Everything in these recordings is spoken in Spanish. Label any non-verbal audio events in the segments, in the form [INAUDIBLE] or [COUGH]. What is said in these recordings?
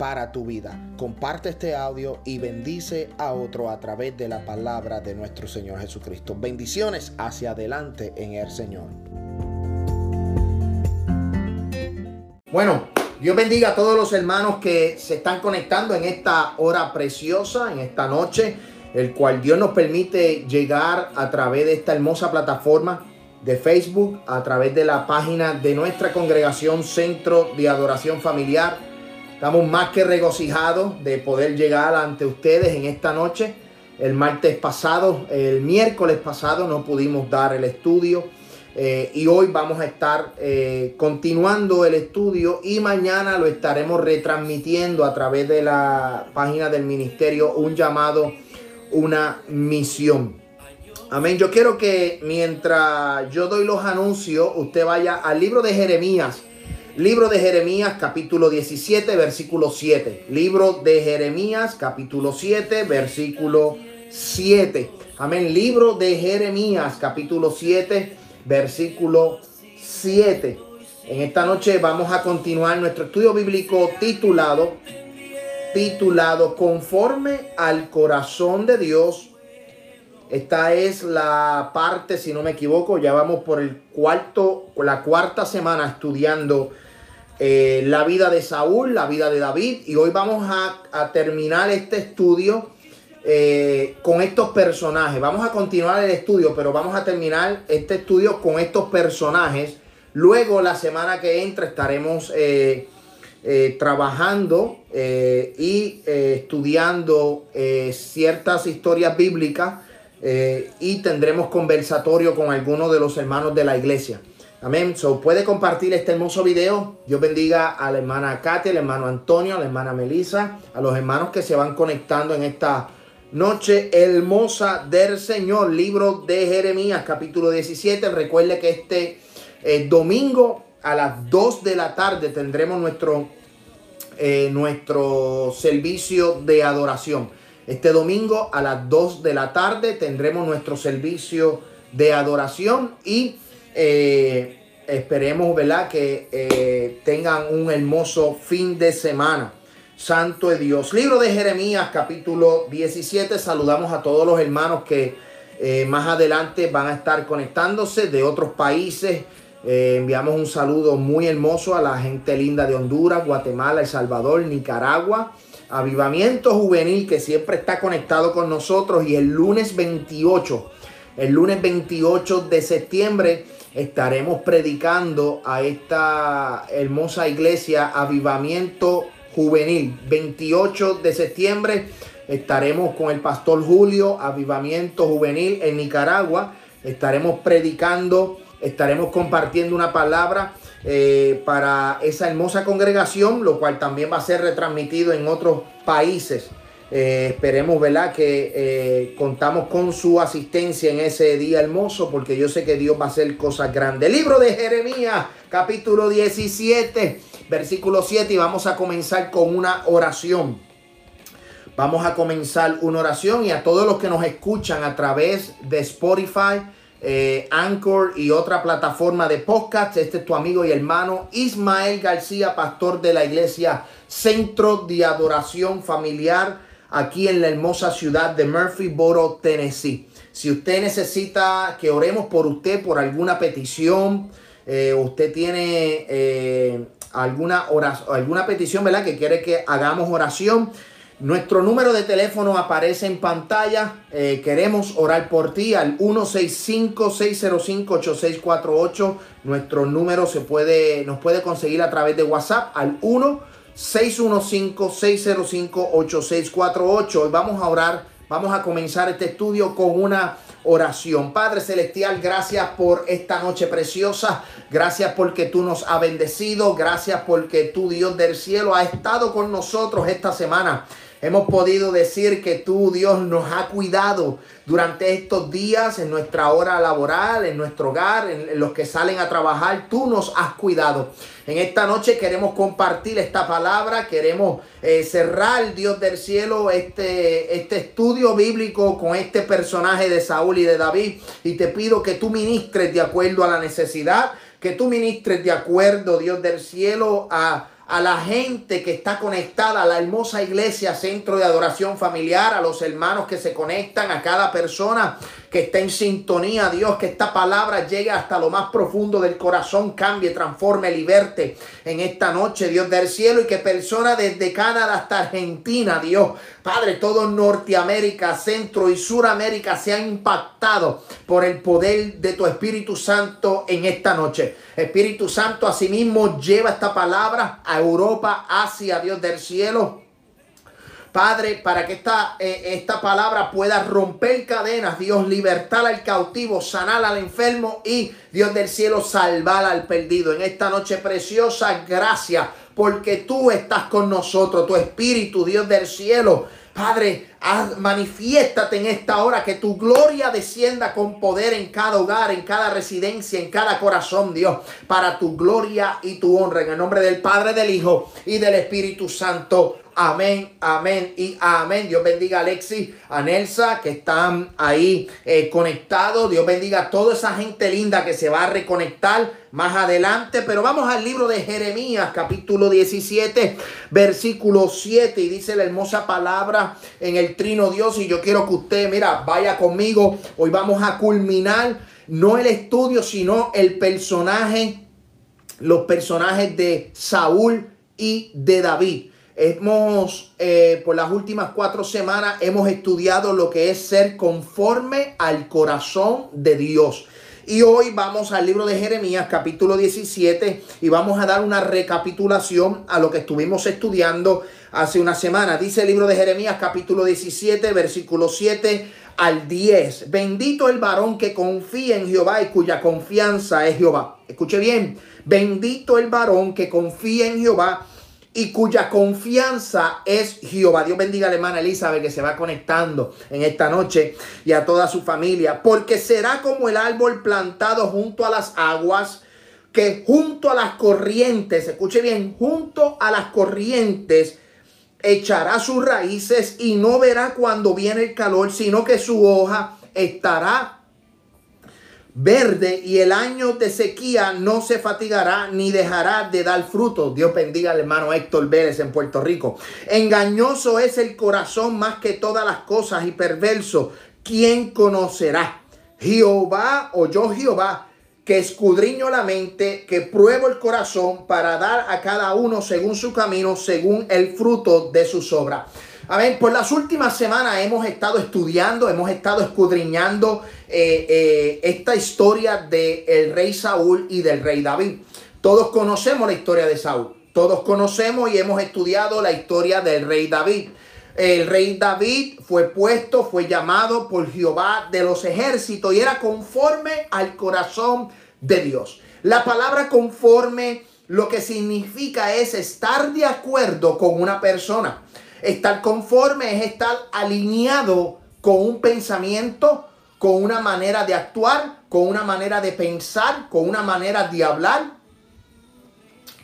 para tu vida. Comparte este audio y bendice a otro a través de la palabra de nuestro Señor Jesucristo. Bendiciones hacia adelante en el Señor. Bueno, Dios bendiga a todos los hermanos que se están conectando en esta hora preciosa, en esta noche, el cual Dios nos permite llegar a través de esta hermosa plataforma de Facebook, a través de la página de nuestra congregación Centro de Adoración Familiar Estamos más que regocijados de poder llegar ante ustedes en esta noche. El martes pasado, el miércoles pasado no pudimos dar el estudio eh, y hoy vamos a estar eh, continuando el estudio y mañana lo estaremos retransmitiendo a través de la página del ministerio un llamado, una misión. Amén. Yo quiero que mientras yo doy los anuncios, usted vaya al libro de Jeremías Libro de Jeremías capítulo 17 versículo 7. Libro de Jeremías capítulo 7 versículo 7. Amén. Libro de Jeremías capítulo 7 versículo 7. En esta noche vamos a continuar nuestro estudio bíblico titulado titulado Conforme al corazón de Dios. Esta es la parte, si no me equivoco, ya vamos por el cuarto, la cuarta semana estudiando eh, la vida de Saúl, la vida de David. Y hoy vamos a, terminar este estudio eh, con estos personajes. Vamos a continuar el estudio, pero vamos a terminar este estudio con estos personajes. Luego, la semana que entra, estaremos eh, trabajando y estudiando ciertas historias bíblicas y tendremos conversatorio con algunos de los hermanos de la iglesia. Amén. So, puede compartir este hermoso video. Dios bendiga a la hermana Katia, al hermano Antonio, a la hermana Melissa, a los hermanos que se van conectando en esta noche hermosa del Señor. Libro de Jeremías, capítulo 17. Recuerde que este eh, domingo a las 2 de la tarde tendremos nuestro, eh, nuestro servicio de adoración. Este domingo a las 2 de la tarde tendremos nuestro servicio de adoración y eh, esperemos, ¿verdad? Que eh, tengan un hermoso fin de semana. Santo de Dios. Libro de Jeremías, capítulo 17. Saludamos a todos los hermanos que eh, más adelante van a estar conectándose de otros países. enviamos un saludo muy hermoso a la gente linda de Honduras, Guatemala, El Salvador, Nicaragua. Avivamiento Juvenil que siempre está conectado con nosotros. Y el lunes 28, el lunes 28 de septiembre estaremos predicando a esta hermosa iglesia Avivamiento Juvenil. 28 de septiembre estaremos con el pastor Julio, Avivamiento Juvenil en Nicaragua. Estaremos predicando, estaremos compartiendo una palabra eh, para esa hermosa congregación, lo cual también va a ser retransmitido en otros países. Eh, esperemos, ¿verdad? Que eh, contamos con su asistencia en ese día hermoso, porque yo sé que Dios va a hacer cosas grandes. Libro de Jeremías, capítulo 17, versículo 7, y vamos a comenzar con una oración. Vamos a comenzar una oración y a todos los que nos escuchan a través de Spotify, eh, Anchor y otra plataforma de podcast. Este es tu amigo y hermano Ismael García, pastor de la iglesia Centro de Adoración Familiar aquí en la hermosa ciudad de Murphyboro, Tennessee. Si usted necesita que oremos por usted, por alguna petición, eh, usted tiene eh, alguna, oración, alguna petición, ¿verdad? Que quiere que hagamos oración. Nuestro número de teléfono aparece en pantalla. Eh, queremos orar por ti al 165-605-8648. Nuestro número se puede, nos puede conseguir a través de WhatsApp al 1 615-605-8648. Hoy vamos a orar, vamos a comenzar este estudio con una oración. Padre Celestial, gracias por esta noche preciosa. Gracias porque tú nos has bendecido. Gracias porque tú, Dios del cielo, ha estado con nosotros esta semana. Hemos podido decir que tú, Dios, nos ha cuidado durante estos días, en nuestra hora laboral, en nuestro hogar, en los que salen a trabajar. Tú nos has cuidado. En esta noche queremos compartir esta palabra, queremos eh, cerrar, Dios del cielo, este, este estudio bíblico con este personaje de Saúl y de David. Y te pido que tú ministres de acuerdo a la necesidad, que tú ministres de acuerdo, Dios del cielo, a a la gente que está conectada a la hermosa iglesia, centro de adoración familiar, a los hermanos que se conectan, a cada persona que está en sintonía, Dios, que esta palabra llegue hasta lo más profundo del corazón, cambie, transforme, liberte en esta noche, Dios del cielo, y que personas desde Canadá hasta Argentina, Dios, Padre, todo Norteamérica, Centro y Suramérica sean impactados por el poder de tu Espíritu Santo en esta noche. Espíritu Santo, asimismo, lleva esta palabra a Europa, Asia, Dios del cielo Padre, para que esta, eh, esta palabra pueda romper cadenas, Dios, libertar al cautivo, sanar al enfermo y Dios del cielo salvar al perdido. En esta noche preciosa, gracias porque tú estás con nosotros, tu espíritu, Dios del cielo. Padre, manifiéstate en esta hora, que tu gloria descienda con poder en cada hogar, en cada residencia, en cada corazón, Dios, para tu gloria y tu honra. En el nombre del Padre, del Hijo y del Espíritu Santo. Amén, amén y amén. Dios bendiga a Alexis, a Nelsa, que están ahí eh, conectados. Dios bendiga a toda esa gente linda que se va a reconectar más adelante. Pero vamos al libro de Jeremías, capítulo 17, versículo 7. Y dice la hermosa palabra en el trino Dios. Y yo quiero que usted, mira, vaya conmigo. Hoy vamos a culminar no el estudio, sino el personaje, los personajes de Saúl y de David. Hemos, eh, por las últimas cuatro semanas, hemos estudiado lo que es ser conforme al corazón de Dios. Y hoy vamos al libro de Jeremías, capítulo 17, y vamos a dar una recapitulación a lo que estuvimos estudiando hace una semana. Dice el libro de Jeremías, capítulo 17, versículo 7 al 10. Bendito el varón que confía en Jehová y cuya confianza es Jehová. Escuche bien, bendito el varón que confía en Jehová y cuya confianza es Jehová. Dios bendiga a la hermana Elizabeth que se va conectando en esta noche y a toda su familia, porque será como el árbol plantado junto a las aguas, que junto a las corrientes, escuche bien, junto a las corrientes echará sus raíces y no verá cuando viene el calor, sino que su hoja estará verde y el año de sequía no se fatigará ni dejará de dar fruto. Dios bendiga al hermano Héctor Vélez en Puerto Rico. Engañoso es el corazón más que todas las cosas y perverso. ¿Quién conocerá? Jehová o yo Jehová que escudriño la mente, que pruebo el corazón para dar a cada uno según su camino, según el fruto de sus obras. Amén. Por las últimas semanas hemos estado estudiando, hemos estado escudriñando eh, eh, esta historia del rey Saúl y del rey David. Todos conocemos la historia de Saúl. Todos conocemos y hemos estudiado la historia del rey David. El rey David fue puesto, fue llamado por Jehová de los ejércitos y era conforme al corazón de Dios. La palabra conforme lo que significa es estar de acuerdo con una persona. Estar conforme es estar alineado con un pensamiento, con una manera de actuar, con una manera de pensar, con una manera de hablar,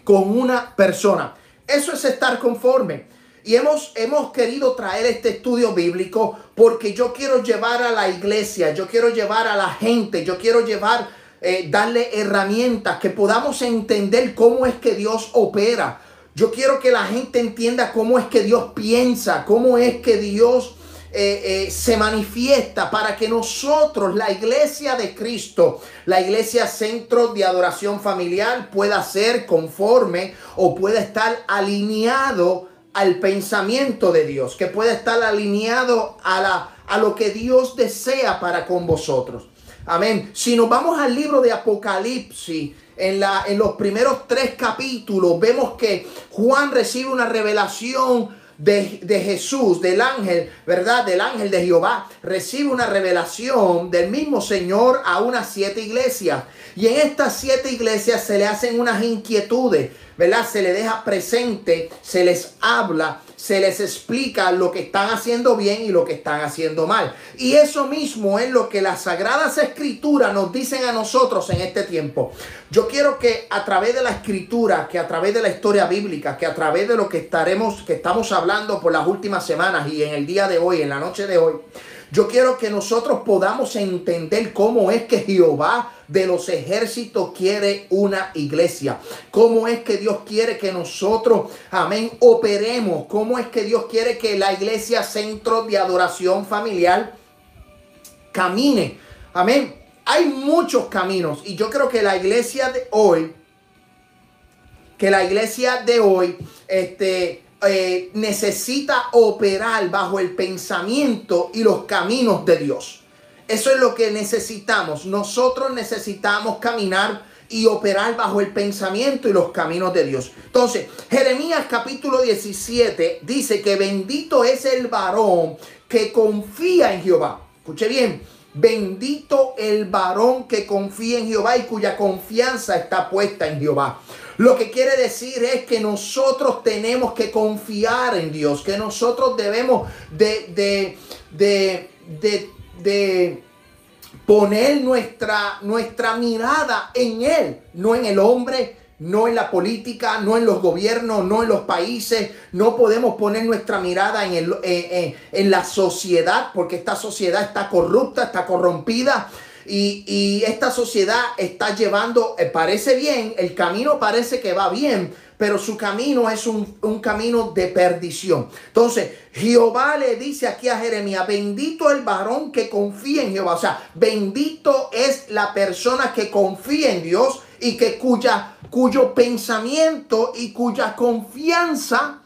con una persona. Eso es estar conforme. Y hemos, hemos querido traer este estudio bíblico porque yo quiero llevar a la iglesia, yo quiero llevar a la gente, yo quiero llevar, eh, darle herramientas que podamos entender cómo es que Dios opera, yo quiero que la gente entienda cómo es que Dios piensa, cómo es que Dios eh, eh, se manifiesta para que nosotros, la iglesia de Cristo, la iglesia centro de adoración familiar, pueda ser conforme o pueda estar alineado al pensamiento de Dios, que pueda estar alineado a, a lo que Dios desea para con vosotros. Amén. Si nos vamos al libro de Apocalipsis, en, en los primeros tres capítulos vemos que Juan recibe una revelación de, de, Jesús, del ángel, ¿verdad? Del ángel de Jehová, recibe una revelación del mismo Señor a unas siete iglesias. Y en estas siete iglesias se le hacen unas inquietudes, ¿verdad? Se le deja presente, se les habla se les explica lo que están haciendo bien y lo que están haciendo mal. Y eso mismo es lo que las sagradas escrituras nos dicen a nosotros en este tiempo. Yo quiero que a través de la escritura, que a través de la historia bíblica, que a través de lo que estaremos, que estamos hablando por las últimas semanas y en el día de hoy, en la noche de hoy, yo quiero que nosotros podamos entender cómo es que Jehová de los ejércitos quiere una iglesia. Cómo es que Dios quiere que nosotros, amén, operemos. Cómo es que Dios quiere que la iglesia, centro de adoración familiar, camine. Amén. Hay muchos caminos y yo creo que la iglesia de hoy, que la iglesia de hoy, este, eh, necesita operar bajo el pensamiento y los caminos de Dios. Eso es lo que necesitamos. Nosotros necesitamos caminar y operar bajo el pensamiento y los caminos de Dios. Entonces, Jeremías capítulo 17 dice que bendito es el varón que confía en Jehová. Escuche bien, bendito el varón que confía en Jehová y cuya confianza está puesta en Jehová. Lo que quiere decir es que nosotros tenemos que confiar en Dios, que nosotros debemos de, de, de, de poner nuestra, nuestra mirada en Él, no en el hombre, no en la política, no en los gobiernos, no en los países. No podemos poner nuestra mirada en, el, en la sociedad, porque esta sociedad está corrupta, está corrompida. Y, esta sociedad está llevando, eh, parece bien, el camino parece que va bien, pero su camino es un, un, camino de perdición. Entonces, Jehová le dice aquí a Jeremías, bendito el varón que confía en Jehová. O sea, bendito es la persona que confía en Dios y que cuya, cuyo pensamiento y cuya confianza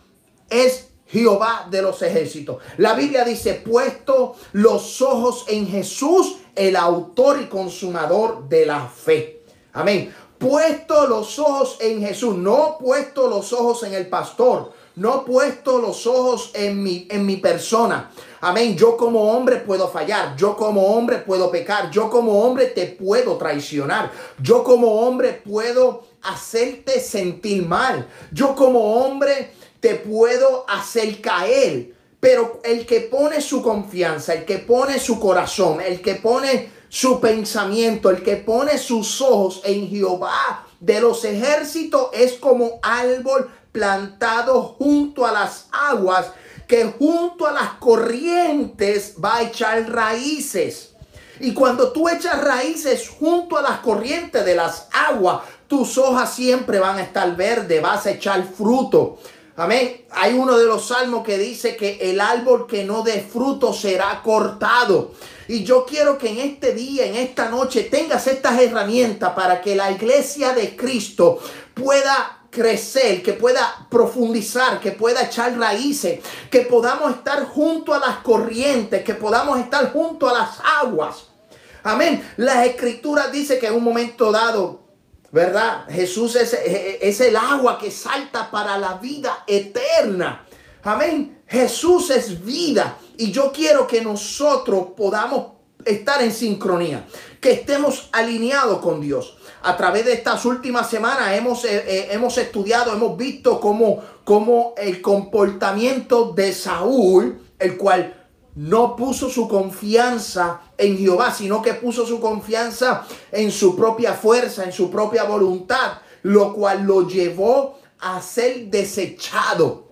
es Jehová de los ejércitos. La Biblia dice, puesto los ojos en Jesús, el autor y consumador de la fe. Amén. Puesto los ojos en Jesús, no puesto los ojos en el pastor, no puesto los ojos en mi, en mi persona. Amén. Yo como hombre puedo fallar. Yo como hombre puedo pecar. Yo como hombre te puedo traicionar. Yo como hombre puedo hacerte sentir mal. Yo como hombre te puedo hacer caer. Pero el que pone su confianza, el que pone su corazón, el que pone su pensamiento, el que pone sus ojos en Jehová de los ejércitos es como árbol plantado junto a las aguas, que junto a las corrientes va a echar raíces. Y cuando tú echas raíces junto a las corrientes de las aguas, tus hojas siempre van a estar verdes, vas a echar fruto. Amén. Hay uno de los salmos que dice que el árbol que no dé fruto será cortado. Y yo quiero que en este día, en esta noche, tengas estas herramientas para que la iglesia de Cristo pueda crecer, que pueda profundizar, que pueda echar raíces, que podamos estar junto a las corrientes, que podamos estar junto a las aguas. Amén. Las escrituras dice que en un momento dado ¿verdad? Jesús es, es, el agua que salta para la vida eterna. Amén. Jesús es vida. Y yo quiero que nosotros podamos estar en sincronía, que estemos alineados con Dios. A través de estas últimas semanas hemos, eh, eh, hemos estudiado, hemos visto cómo el comportamiento de Saúl, el cual no puso su confianza en Jehová, sino que puso su confianza en su propia fuerza, en su propia voluntad, lo cual lo llevó a ser desechado,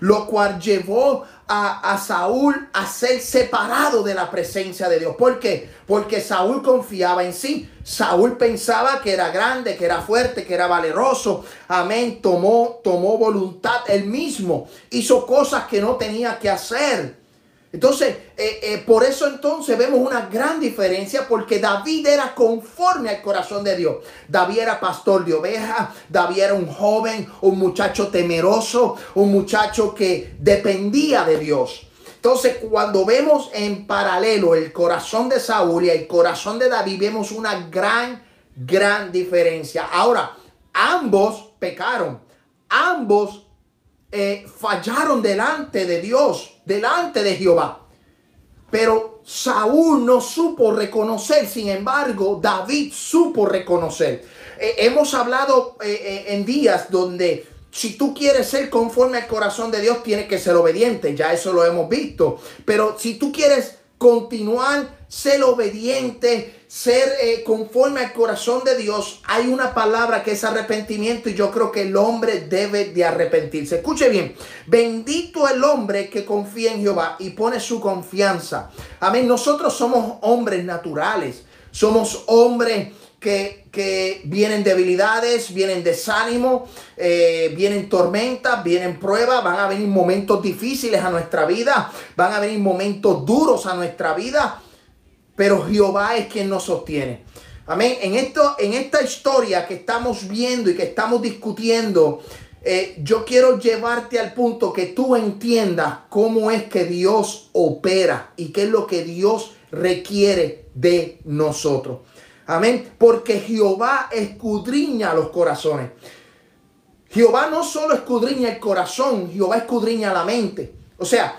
lo cual llevó a, a, Saúl a ser separado de la presencia de Dios. ¿Por qué? Porque Saúl confiaba en sí. Saúl pensaba que era grande, que era fuerte, que era valeroso. Amén. Tomó, tomó voluntad él mismo. Hizo cosas que no tenía que hacer. Entonces, eh, eh, por eso entonces vemos una gran diferencia porque David era conforme al corazón de Dios. David era pastor de ovejas, David era un joven, un muchacho temeroso, un muchacho que dependía de Dios. Entonces, cuando vemos en paralelo el corazón de Saúl y el corazón de David, vemos una gran, gran diferencia. Ahora, ambos pecaron, ambos eh, fallaron delante de Dios, delante de Jehová. Pero Saúl no supo reconocer, sin embargo, David supo reconocer. Eh, hemos hablado eh, en días donde si tú quieres ser conforme al corazón de Dios, tienes que ser obediente. Ya eso lo hemos visto. Pero si tú quieres continuar, ser obediente, ser eh, conforme al corazón de Dios, hay una palabra que es arrepentimiento y yo creo que el hombre debe de arrepentirse. Escuche bien, bendito el hombre que confía en Jehová y pone su confianza. Amén, nosotros somos hombres naturales, somos hombres que, que vienen debilidades, vienen desánimo, eh, vienen tormentas, vienen pruebas, van a venir momentos difíciles a nuestra vida, van a venir momentos duros a nuestra vida, pero Jehová es quien nos sostiene. Amén. En, esto, en esta historia que estamos viendo y que estamos discutiendo, eh, yo quiero llevarte al punto que tú entiendas cómo es que Dios opera y qué es lo que Dios requiere de nosotros. Amén. Porque Jehová escudriña los corazones. Jehová no solo escudriña el corazón, Jehová escudriña la mente. O sea,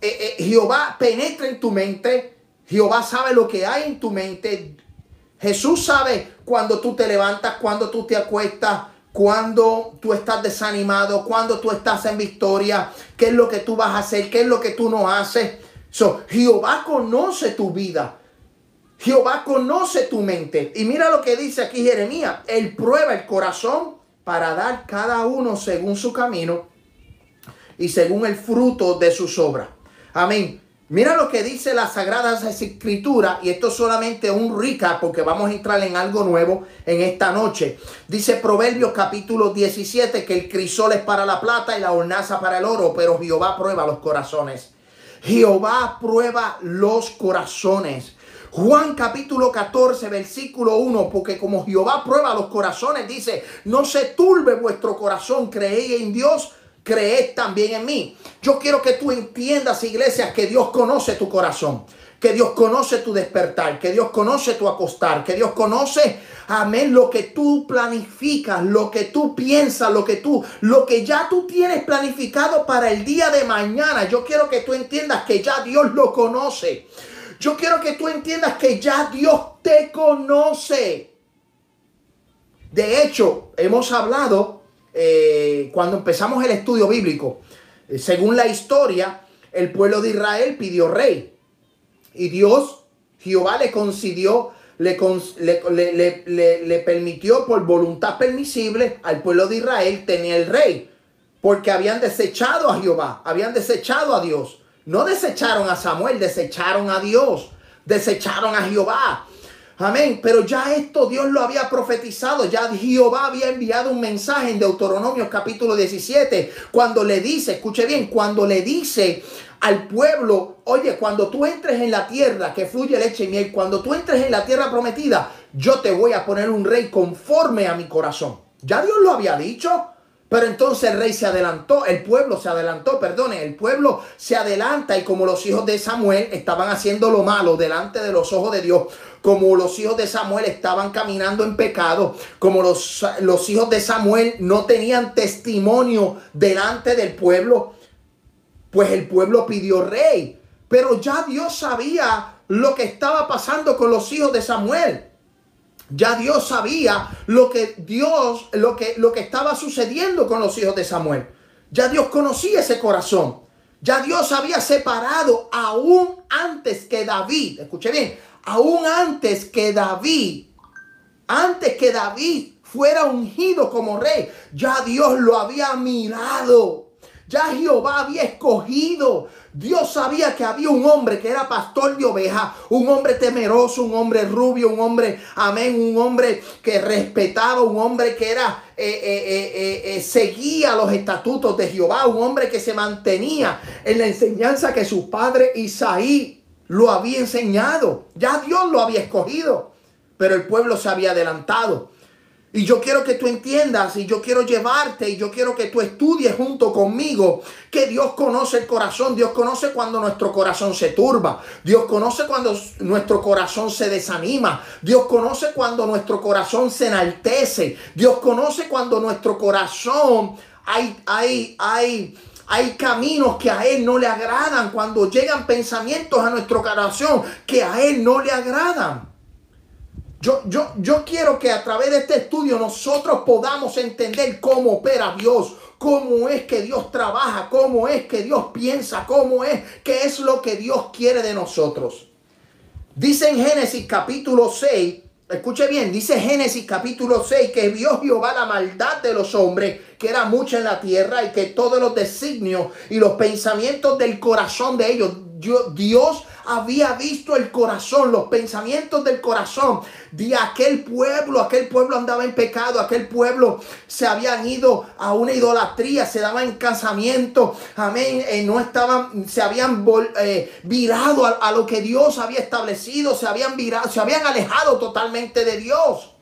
eh, eh, Jehová penetra en tu mente, Jehová sabe lo que hay en tu mente. Jesús sabe cuando tú te levantas, cuando tú te acuestas, cuando tú estás desanimado, cuando tú estás en victoria, qué es lo que tú vas a hacer, qué es lo que tú no haces. So, Jehová conoce tu vida. Jehová conoce tu mente. Y mira lo que dice aquí Jeremías. Él prueba el corazón para dar cada uno según su camino y según el fruto de sus obras. Amén. Mira lo que dice las Sagradas Escrituras, y esto es solamente un rica porque vamos a entrar en algo nuevo en esta noche. Dice Proverbios capítulo 17 que el crisol es para la plata y la hornaza para el oro, pero Jehová prueba los corazones. Jehová prueba los corazones. Juan capítulo 14, versículo 1, porque como Jehová prueba los corazones, dice, no se turbe vuestro corazón, creéis en Dios, creed también en mí. Yo quiero que tú entiendas, iglesia, que Dios conoce tu corazón, que Dios conoce tu despertar, que Dios conoce tu acostar, que Dios conoce, amén, lo que tú planificas, lo que tú piensas, lo que tú, lo que ya tú tienes planificado para el día de mañana. Yo quiero que tú entiendas que ya Dios lo conoce. Yo quiero que tú entiendas que ya Dios te conoce. De hecho, hemos hablado eh, cuando empezamos el estudio bíblico. Eh, según la historia, el pueblo de Israel pidió rey. Y Dios, Jehová le concedió, le, le, le, permitió por voluntad permisible al pueblo de Israel tener el rey. Porque habían desechado a Jehová, habían desechado a Dios. No desecharon a Samuel, desecharon a Dios, desecharon a Jehová. Amén. Pero ya esto Dios lo había profetizado. Ya Jehová había enviado un mensaje en Deuteronomio capítulo 17. Cuando le dice, escuche bien, cuando le dice al pueblo, oye, cuando tú entres en la tierra que fluye leche y miel, cuando tú entres en la tierra prometida, yo te voy a poner un rey conforme a mi corazón. Ya Dios lo había dicho. Pero entonces el rey se adelantó, el pueblo se adelantó, perdone, el pueblo se adelanta y como los hijos de Samuel estaban haciendo lo malo delante de los ojos de Dios, como los hijos de Samuel estaban caminando en pecado, como los, los hijos de Samuel no tenían testimonio delante del pueblo, pues el pueblo pidió rey. Pero ya Dios sabía lo que estaba pasando con los hijos de Samuel. Ya Dios sabía lo que Dios, lo que, lo que estaba sucediendo con los hijos de Samuel. Ya Dios conocía ese corazón. Ya Dios había separado aún antes que David, escuche bien, aún antes que David, antes que David fuera ungido como rey, ya Dios lo había mirado. Ya Jehová había escogido. Dios sabía que había un hombre que era pastor de ovejas, un hombre temeroso, un hombre rubio, un hombre, amén, un hombre que respetaba, un hombre que era, eh, eh, eh, seguía los estatutos de Jehová, un hombre que se mantenía en la enseñanza que su padre Isaí lo había enseñado. Ya Dios lo había escogido, pero el pueblo se había adelantado. Y yo quiero que tú entiendas y yo quiero llevarte y yo quiero que tú estudies junto conmigo que Dios conoce el corazón, Dios conoce cuando nuestro corazón se turba, Dios conoce cuando nuestro corazón se desanima, Dios conoce cuando nuestro corazón se enaltece, Dios conoce cuando nuestro corazón, hay, hay, hay, hay caminos que a Él no le agradan. Cuando llegan pensamientos a nuestro corazón que a Él no le agradan. Yo, yo, yo quiero que a través de este estudio nosotros podamos entender cómo opera Dios, cómo es que Dios trabaja, cómo es que Dios piensa, cómo es, qué es lo que Dios quiere de nosotros. Dice en Génesis capítulo 6, escuche bien, dice Génesis capítulo 6 que vio Jehová la maldad de los hombres, que era mucha en la tierra y que todos los designios y los pensamientos del corazón de ellos, Dios había visto el corazón, los pensamientos del corazón de aquel pueblo. Aquel pueblo andaba en pecado, aquel pueblo se habían ido a una idolatría, se daban en casamiento, amén. Eh, no estaban, se habían eh, virado a, a, lo que Dios había establecido, se habían virado, se habían alejado totalmente de Dios.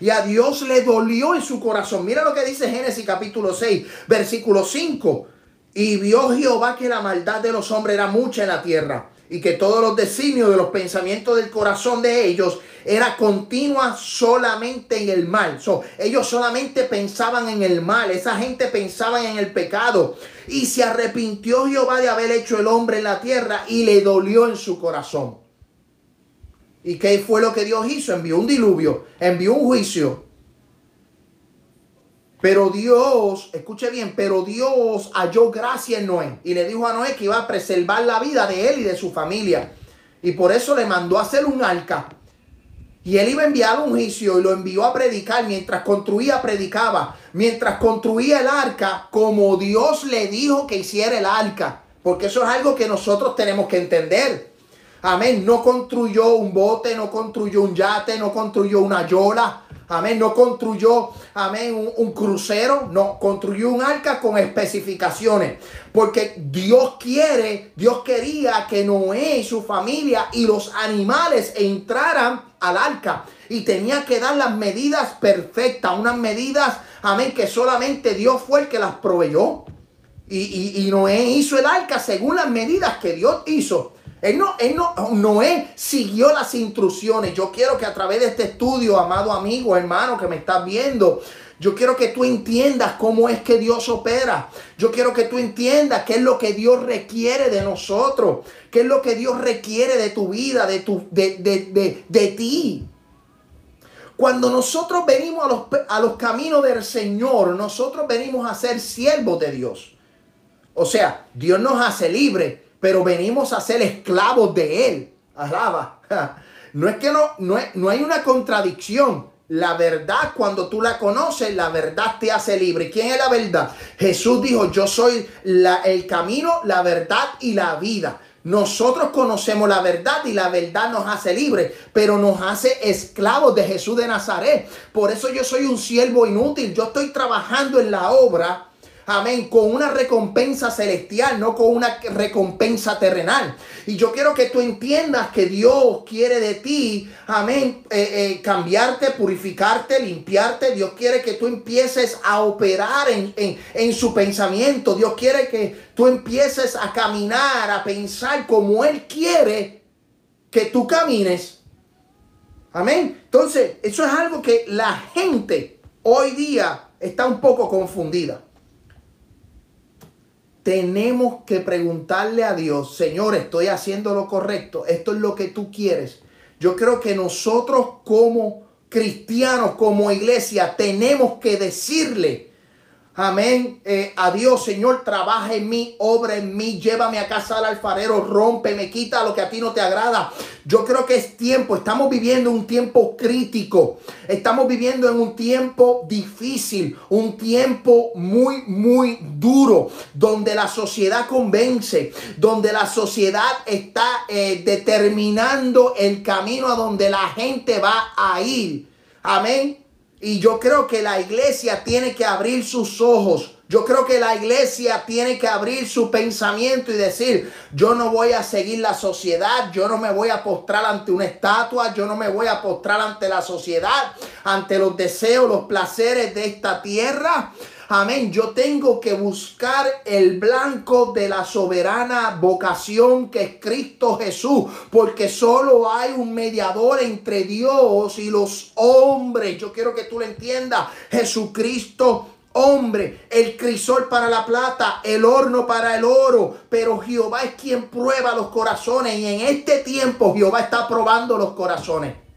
Y a Dios le dolió en su corazón. Mira lo que dice Génesis capítulo 6, versículo 5. Y vio Jehová que la maldad de los hombres era mucha en la tierra y que todos los designios de los pensamientos del corazón de ellos era continua solamente en el mal. ellos solamente pensaban en el mal, esa gente pensaba en el pecado. Y se arrepintió Jehová de haber hecho el hombre en la tierra y le dolió en su corazón. ¿Y qué fue lo que Dios hizo? Envió un diluvio, envió un juicio pero Dios, escuche bien, pero Dios halló gracia en Noé y le dijo a Noé que iba a preservar la vida de él y de su familia. Y por eso le mandó a hacer un arca. Y él iba a enviar un juicio y lo envió a predicar. Mientras construía, predicaba. Mientras construía el arca, como Dios le dijo que hiciera el arca. Porque eso es algo que nosotros tenemos que entender. Amén. No construyó un bote, no construyó un yate, no construyó una yola. Amén. No construyó, amén, un, crucero. No, construyó un arca con especificaciones. Porque Dios quiere, Dios quería que Noé y su familia y los animales entraran al arca. Y tenía que dar las medidas perfectas. Unas medidas, amén, que solamente Dios fue el que las proveyó. Y, y Noé hizo el arca según las medidas que Dios hizo. Él no, él no, Noé siguió las instrucciones. Yo quiero que a través de este estudio, amado amigo, hermano que me estás viendo, yo quiero que tú entiendas cómo es que Dios opera. Yo quiero que tú entiendas qué es lo que Dios requiere de nosotros. Qué es lo que Dios requiere de tu vida, de, tu, de, de, de, ti. Cuando nosotros venimos a los, a los caminos del Señor, nosotros venimos a ser siervos de Dios. O sea, Dios nos hace libres pero venimos a ser esclavos de Él. Alaba. [LAUGHS] No es que no, no, no hay una contradicción. La verdad, cuando tú la conoces, la verdad te hace libre. ¿Quién es la verdad? Jesús dijo, yo soy el camino, la verdad y la vida. Nosotros conocemos la verdad y la verdad nos hace libre, pero nos hace esclavos de Jesús de Nazaret. Por eso yo soy un siervo inútil. Yo estoy trabajando en la obra amén, con una recompensa celestial, no con una recompensa terrenal. Y yo quiero que tú entiendas que Dios quiere de ti, amén, eh, eh, cambiarte, purificarte, limpiarte. Dios quiere que tú empieces a operar en, en su pensamiento. Dios quiere que tú empieces a caminar, a pensar como Él quiere que tú camines. Amén. Entonces, eso es algo que la gente hoy día está un poco confundida tenemos que preguntarle a Dios, Señor, estoy haciendo lo correcto, esto es lo que tú quieres. Yo creo que nosotros como cristianos, como iglesia, tenemos que decirle Amén. Eh, adiós, Señor, trabaja en mí, obra en mí, llévame a casa al alfarero, rompe, me quita lo que a ti no te agrada. Yo creo que es tiempo, estamos viviendo un tiempo crítico, estamos viviendo en un tiempo difícil, un tiempo muy, muy duro, donde la sociedad convence, donde la sociedad está eh, determinando el camino a donde la gente va a ir. Amén. Y yo creo que la iglesia tiene que abrir sus ojos. Yo creo que la iglesia tiene que abrir su pensamiento y decir, yo no voy a seguir la sociedad, yo no me voy a postrar ante una estatua, yo no me voy a postrar ante la sociedad, ante los deseos, los placeres de esta tierra. Amén. Yo tengo que buscar el blanco de la soberana vocación que es Cristo Jesús. Porque solo hay un mediador entre Dios y los hombres. Yo quiero que tú lo entiendas. Jesucristo hombre, el crisol para la plata, el horno para el oro, pero Jehová es quien prueba los corazones y en este tiempo Jehová está probando los corazones.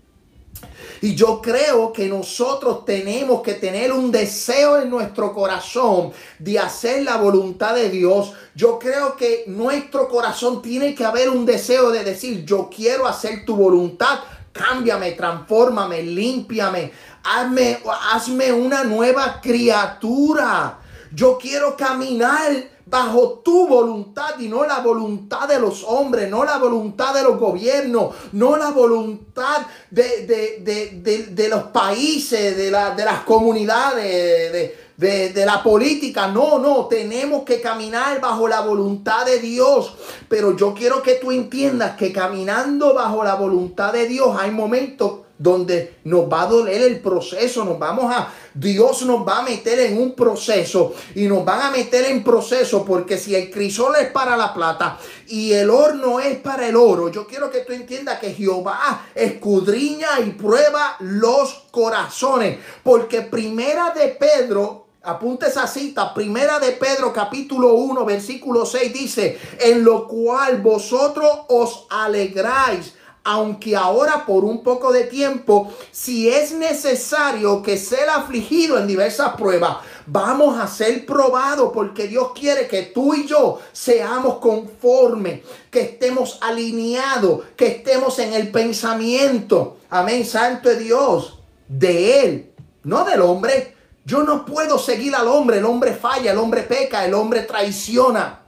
Y yo creo que nosotros tenemos que tener un deseo en nuestro corazón de hacer la voluntad de Dios. Yo creo que nuestro corazón tiene que haber un deseo de decir, yo quiero hacer tu voluntad. Cámbiame, transfórmame, límpiame, hazme, hazme una nueva criatura. Yo quiero caminar bajo tu voluntad y no la voluntad de los hombres, no la voluntad de los gobiernos, no la voluntad de, los países, de, de las comunidades, de, la política. No, no, tenemos que caminar bajo la voluntad de Dios. Pero yo quiero que tú entiendas que caminando bajo la voluntad de Dios hay momentos donde nos va a doler el proceso, nos vamos a, Dios nos va a meter en un proceso y nos van a meter en proceso porque si el crisol es para la plata y el horno es para el oro, yo quiero que tú entiendas que Jehová escudriña y prueba los corazones, porque primera de Pedro Apunte esa cita, primera de Pedro capítulo 1 versículo 6 dice, en lo cual vosotros os alegráis aunque ahora por un poco de tiempo, si es necesario que sea afligido en diversas pruebas, vamos a ser probados porque Dios quiere que tú y yo seamos conformes, que estemos alineados, que estemos en el pensamiento, amén, santo Dios, de Él, no del hombre. Yo no puedo seguir al hombre, el hombre falla, el hombre peca, el hombre traiciona.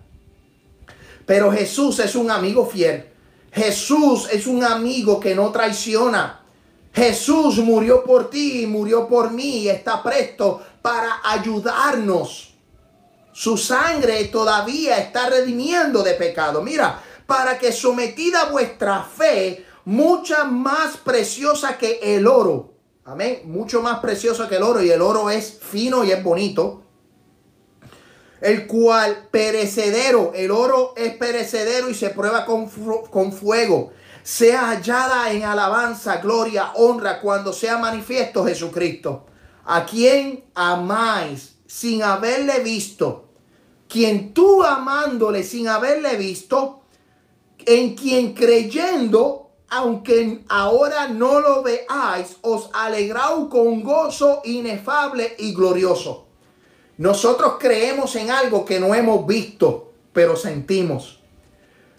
Pero Jesús es un amigo fiel Jesús es un amigo que no traiciona. Jesús murió por ti murió por mí y está presto para ayudarnos. Su sangre todavía está redimiendo de pecado. Mira, para que sometida vuestra fe, mucha más preciosa que el oro. Amén. Mucho más preciosa que el oro. Y el oro es fino y es bonito el cual perecedero, el oro es perecedero y se prueba con, con fuego, sea hallada en alabanza, gloria, honra cuando sea manifiesto Jesucristo, a quien amáis sin haberle visto, quien tú amándole sin haberle visto, en quien creyendo, aunque ahora no lo veáis, os alegraos con gozo inefable y glorioso nosotros creemos en algo que no hemos visto, pero sentimos.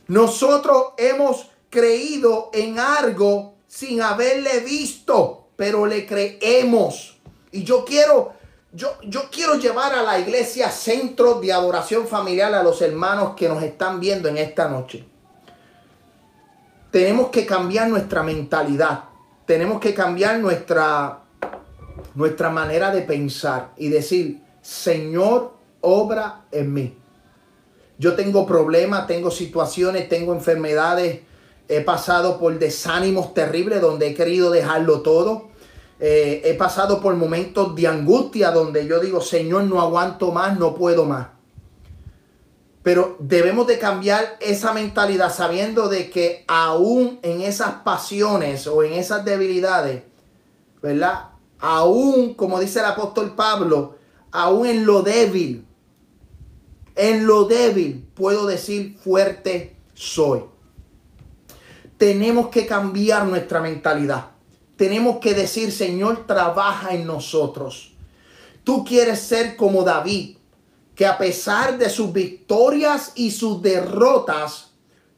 Nosotros hemos creído en algo sin haberle visto, pero le creemos. Y yo quiero, yo, yo quiero llevar a la iglesia centro de adoración familiar a los hermanos que nos están viendo en esta noche. Tenemos que cambiar nuestra mentalidad. Tenemos que cambiar nuestra, nuestra manera de pensar y decir, Señor, obra en mí. Yo tengo problemas, tengo situaciones, tengo enfermedades, he pasado por desánimos terribles donde he querido dejarlo todo. Eh, he pasado por momentos de angustia donde yo digo, Señor, no aguanto más, no puedo más. Pero debemos de cambiar esa mentalidad sabiendo de que aún en esas pasiones o en esas debilidades, ¿verdad? Aún, como dice el apóstol Pablo, aún en lo débil, en lo débil puedo decir fuerte soy. Tenemos que cambiar nuestra mentalidad. Tenemos que decir, Señor, trabaja en nosotros. Tú quieres ser como David, que a pesar de sus victorias y sus derrotas,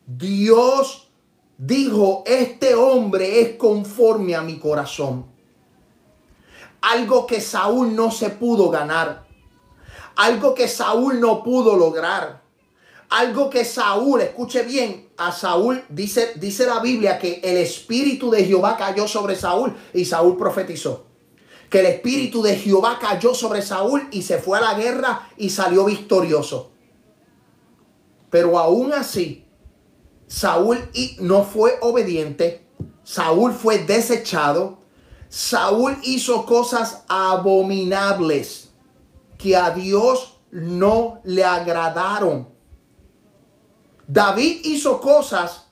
Dios dijo, este hombre es conforme a mi corazón algo que Saúl no se pudo ganar, algo que Saúl no pudo lograr, algo que Saúl, escuche bien, a Saúl dice, dice la Biblia que el espíritu de Jehová cayó sobre Saúl y Saúl profetizó. Que el espíritu de Jehová cayó sobre Saúl y se fue a la guerra y salió victorioso. Pero aún así, Saúl no fue obediente, Saúl fue desechado, Saúl hizo cosas abominables que a Dios no le agradaron. David hizo cosas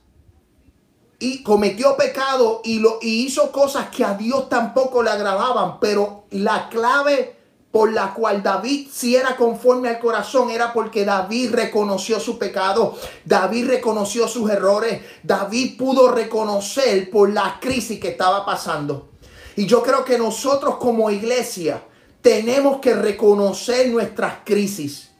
y cometió pecado y, lo, hizo cosas que a Dios tampoco le agradaban, pero la clave por la cual David si era conforme al corazón era porque David reconoció su pecado, David reconoció sus errores, David pudo reconocer por la crisis que estaba pasando. Y yo creo que nosotros como iglesia tenemos que reconocer nuestras crisis.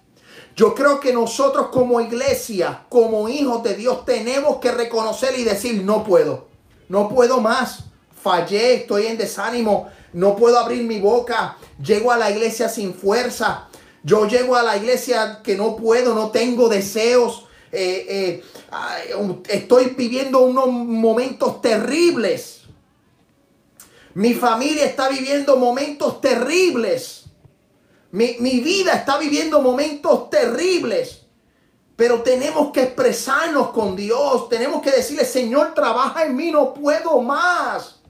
Yo creo que nosotros como iglesia, como hijos de Dios, tenemos que reconocer y decir, no puedo, no puedo más, fallé, estoy en desánimo, no puedo abrir mi boca, llego a la iglesia sin fuerza, yo llego a la iglesia que no puedo, no tengo deseos, eh, eh, estoy viviendo unos momentos terribles. Mi familia está viviendo momentos terribles. Mi, mi, vida está viviendo momentos terribles. Pero tenemos que expresarnos con Dios. Tenemos que decirle, Señor, trabaja en mí, no puedo más.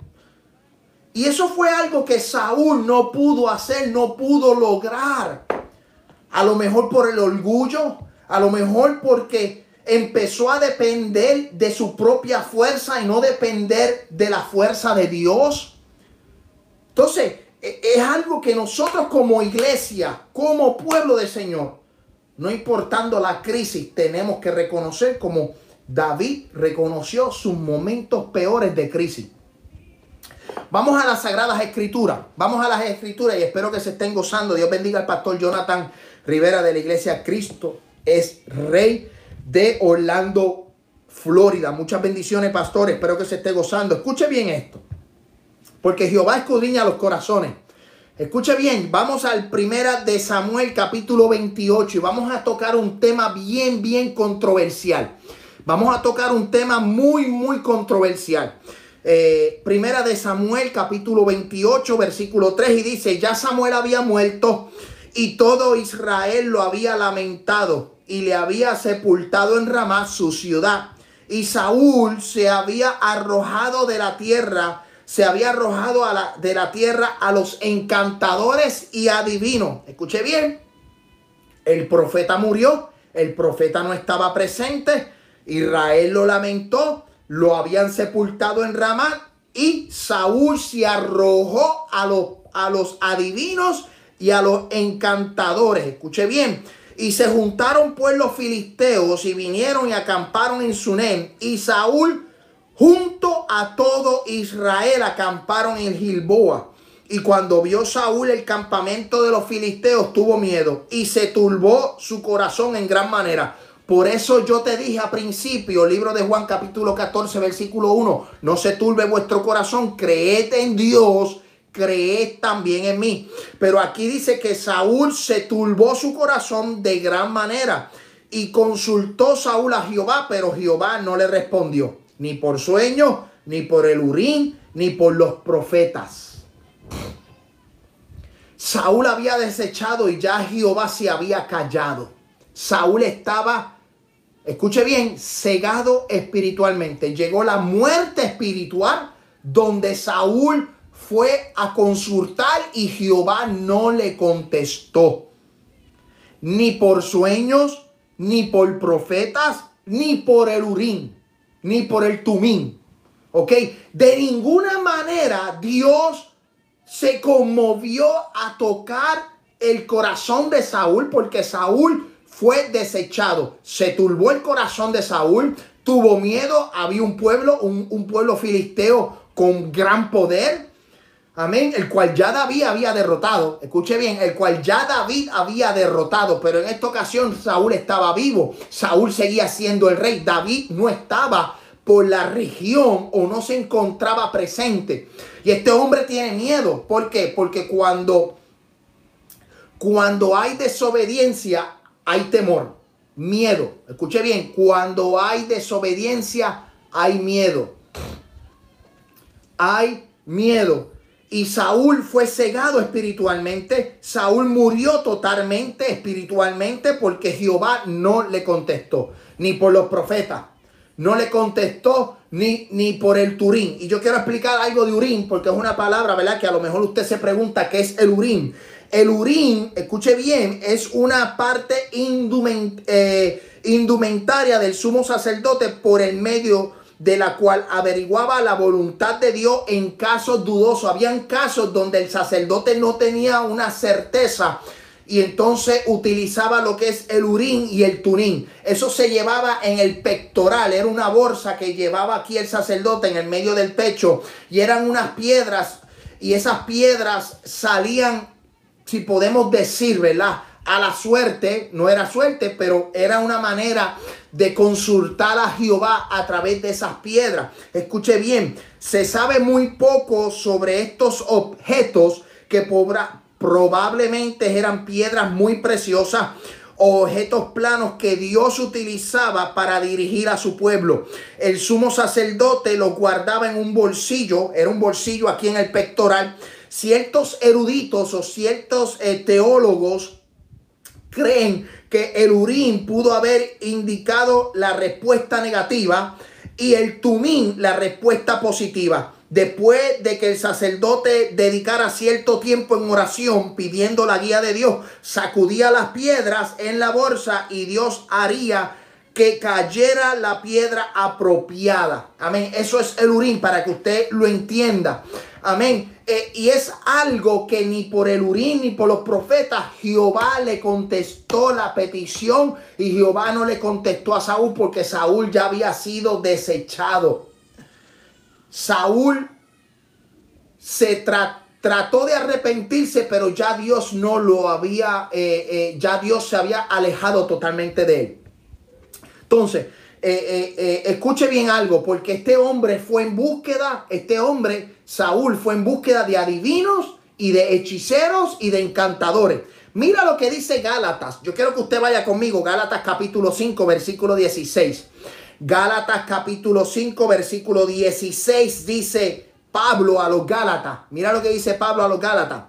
Y eso fue algo que Saúl no pudo hacer, no pudo lograr. A lo mejor por el orgullo, a lo mejor porque empezó a depender de su propia fuerza y no depender de la fuerza de Dios. Entonces, e, es algo que nosotros como iglesia, como pueblo del Señor, no importando la crisis, tenemos que reconocer como David reconoció sus momentos peores de crisis. Vamos a las Sagradas Escrituras. Vamos a las Escrituras y espero que se estén gozando. Dios bendiga al pastor Jonathan Rivera de la iglesia Cristo es Rey de Orlando, Florida. Muchas bendiciones, pastor. Espero que se esté gozando. Escuche bien esto. Porque Jehová escudriña los corazones. Escuche bien, vamos al primera de Samuel capítulo 28 y vamos a tocar un tema bien, bien controversial. Vamos a tocar un tema muy, muy controversial. Eh, primera de Samuel capítulo 28 versículo 3 y dice, ya Samuel había muerto y todo Israel lo había lamentado y le había sepultado en Ramá su ciudad. Y Saúl se había arrojado de la tierra, se había arrojado a la, de la tierra a los encantadores y adivinos. Escuche bien, el profeta murió, el profeta no estaba presente, Israel lo lamentó lo habían sepultado en Ramá y Saúl se arrojó a los, a los adivinos y a los encantadores. Escuche bien. Y se juntaron pues los filisteos y vinieron y acamparon en Sunem. Y Saúl junto a todo Israel acamparon en Gilboa. Y cuando vio Saúl el campamento de los filisteos tuvo miedo y se turbó su corazón en gran manera por eso yo te dije a principio, libro de Juan capítulo 14, versículo 1, no se turbe vuestro corazón, creed en Dios, creed también en mí. Pero aquí dice que Saúl se turbó su corazón de gran manera y consultó Saúl a Jehová, pero Jehová no le respondió, ni por sueño, ni por el urín, ni por los profetas. Saúl había desechado y ya Jehová se había callado. Saúl estaba escuche bien, cegado espiritualmente. Llegó la muerte espiritual donde Saúl fue a consultar y Jehová no le contestó. Ni por sueños, ni por profetas, ni por el urín, ni por el tumín. ¿Ok? De ninguna manera Dios se conmovió a tocar el corazón de Saúl porque Saúl fue desechado. Se turbó el corazón de Saúl, tuvo miedo, había un pueblo, un, pueblo filisteo con gran poder. Amén. El cual ya David había derrotado. Escuche bien, el cual ya David había derrotado. Pero en esta ocasión Saúl estaba vivo. Saúl seguía siendo el rey. David no estaba por la región o no se encontraba presente. Y este hombre tiene miedo. ¿Por qué? Porque cuando, cuando hay desobediencia, hay temor, miedo. Escuche bien, cuando hay desobediencia, hay miedo. Hay miedo. Y Saúl fue cegado espiritualmente. Saúl murió totalmente espiritualmente porque Jehová no le contestó. Ni por los profetas. No le contestó ni, ni por el Turín. Y yo quiero explicar algo de Urín porque es una palabra, ¿verdad? Que a lo mejor usted se pregunta qué es el Urín. El urín, escuche bien, es una parte eh, indumentaria del sumo sacerdote por el medio de la cual averiguaba la voluntad de Dios en casos dudosos. Habían casos donde el sacerdote no tenía una certeza y entonces utilizaba lo que es el urín y el tunín. Eso se llevaba en el pectoral, era una bolsa que llevaba aquí el sacerdote en el medio del pecho y eran unas piedras y esas piedras salían, si podemos decir, ¿verdad? A la suerte, no era suerte, pero era una manera de consultar a Jehová a través de esas piedras. Escuche bien, se sabe muy poco sobre estos objetos que probablemente eran piedras muy preciosas objetos planos que Dios utilizaba para dirigir a su pueblo. El sumo sacerdote los guardaba en un bolsillo, era un bolsillo aquí en el pectoral. Ciertos eruditos o ciertos eh, teólogos creen que el urín pudo haber indicado la respuesta negativa y el tumín la respuesta positiva. Después de que el sacerdote dedicara cierto tiempo en oración pidiendo la guía de Dios, sacudía las piedras en la bolsa y Dios haría que cayera la piedra apropiada. Amén. Eso es el urín para que usted lo entienda. Amén. Eh, y es algo que ni por el urín ni por los profetas Jehová le contestó la petición y Jehová no le contestó a Saúl porque Saúl ya había sido desechado. Saúl se trató de arrepentirse, pero ya Dios no lo había, eh, eh, ya Dios se había alejado totalmente de él. Entonces, eh, escuche bien algo, porque este hombre fue en búsqueda, este hombre, Saúl, fue en búsqueda de adivinos y de hechiceros y de encantadores. Mira lo que dice Gálatas. Yo quiero que usted vaya conmigo, Gálatas capítulo 5, versículo 16. Gálatas capítulo 5, versículo 16 dice Pablo a los Gálatas. Mira lo que dice Pablo a los Gálatas.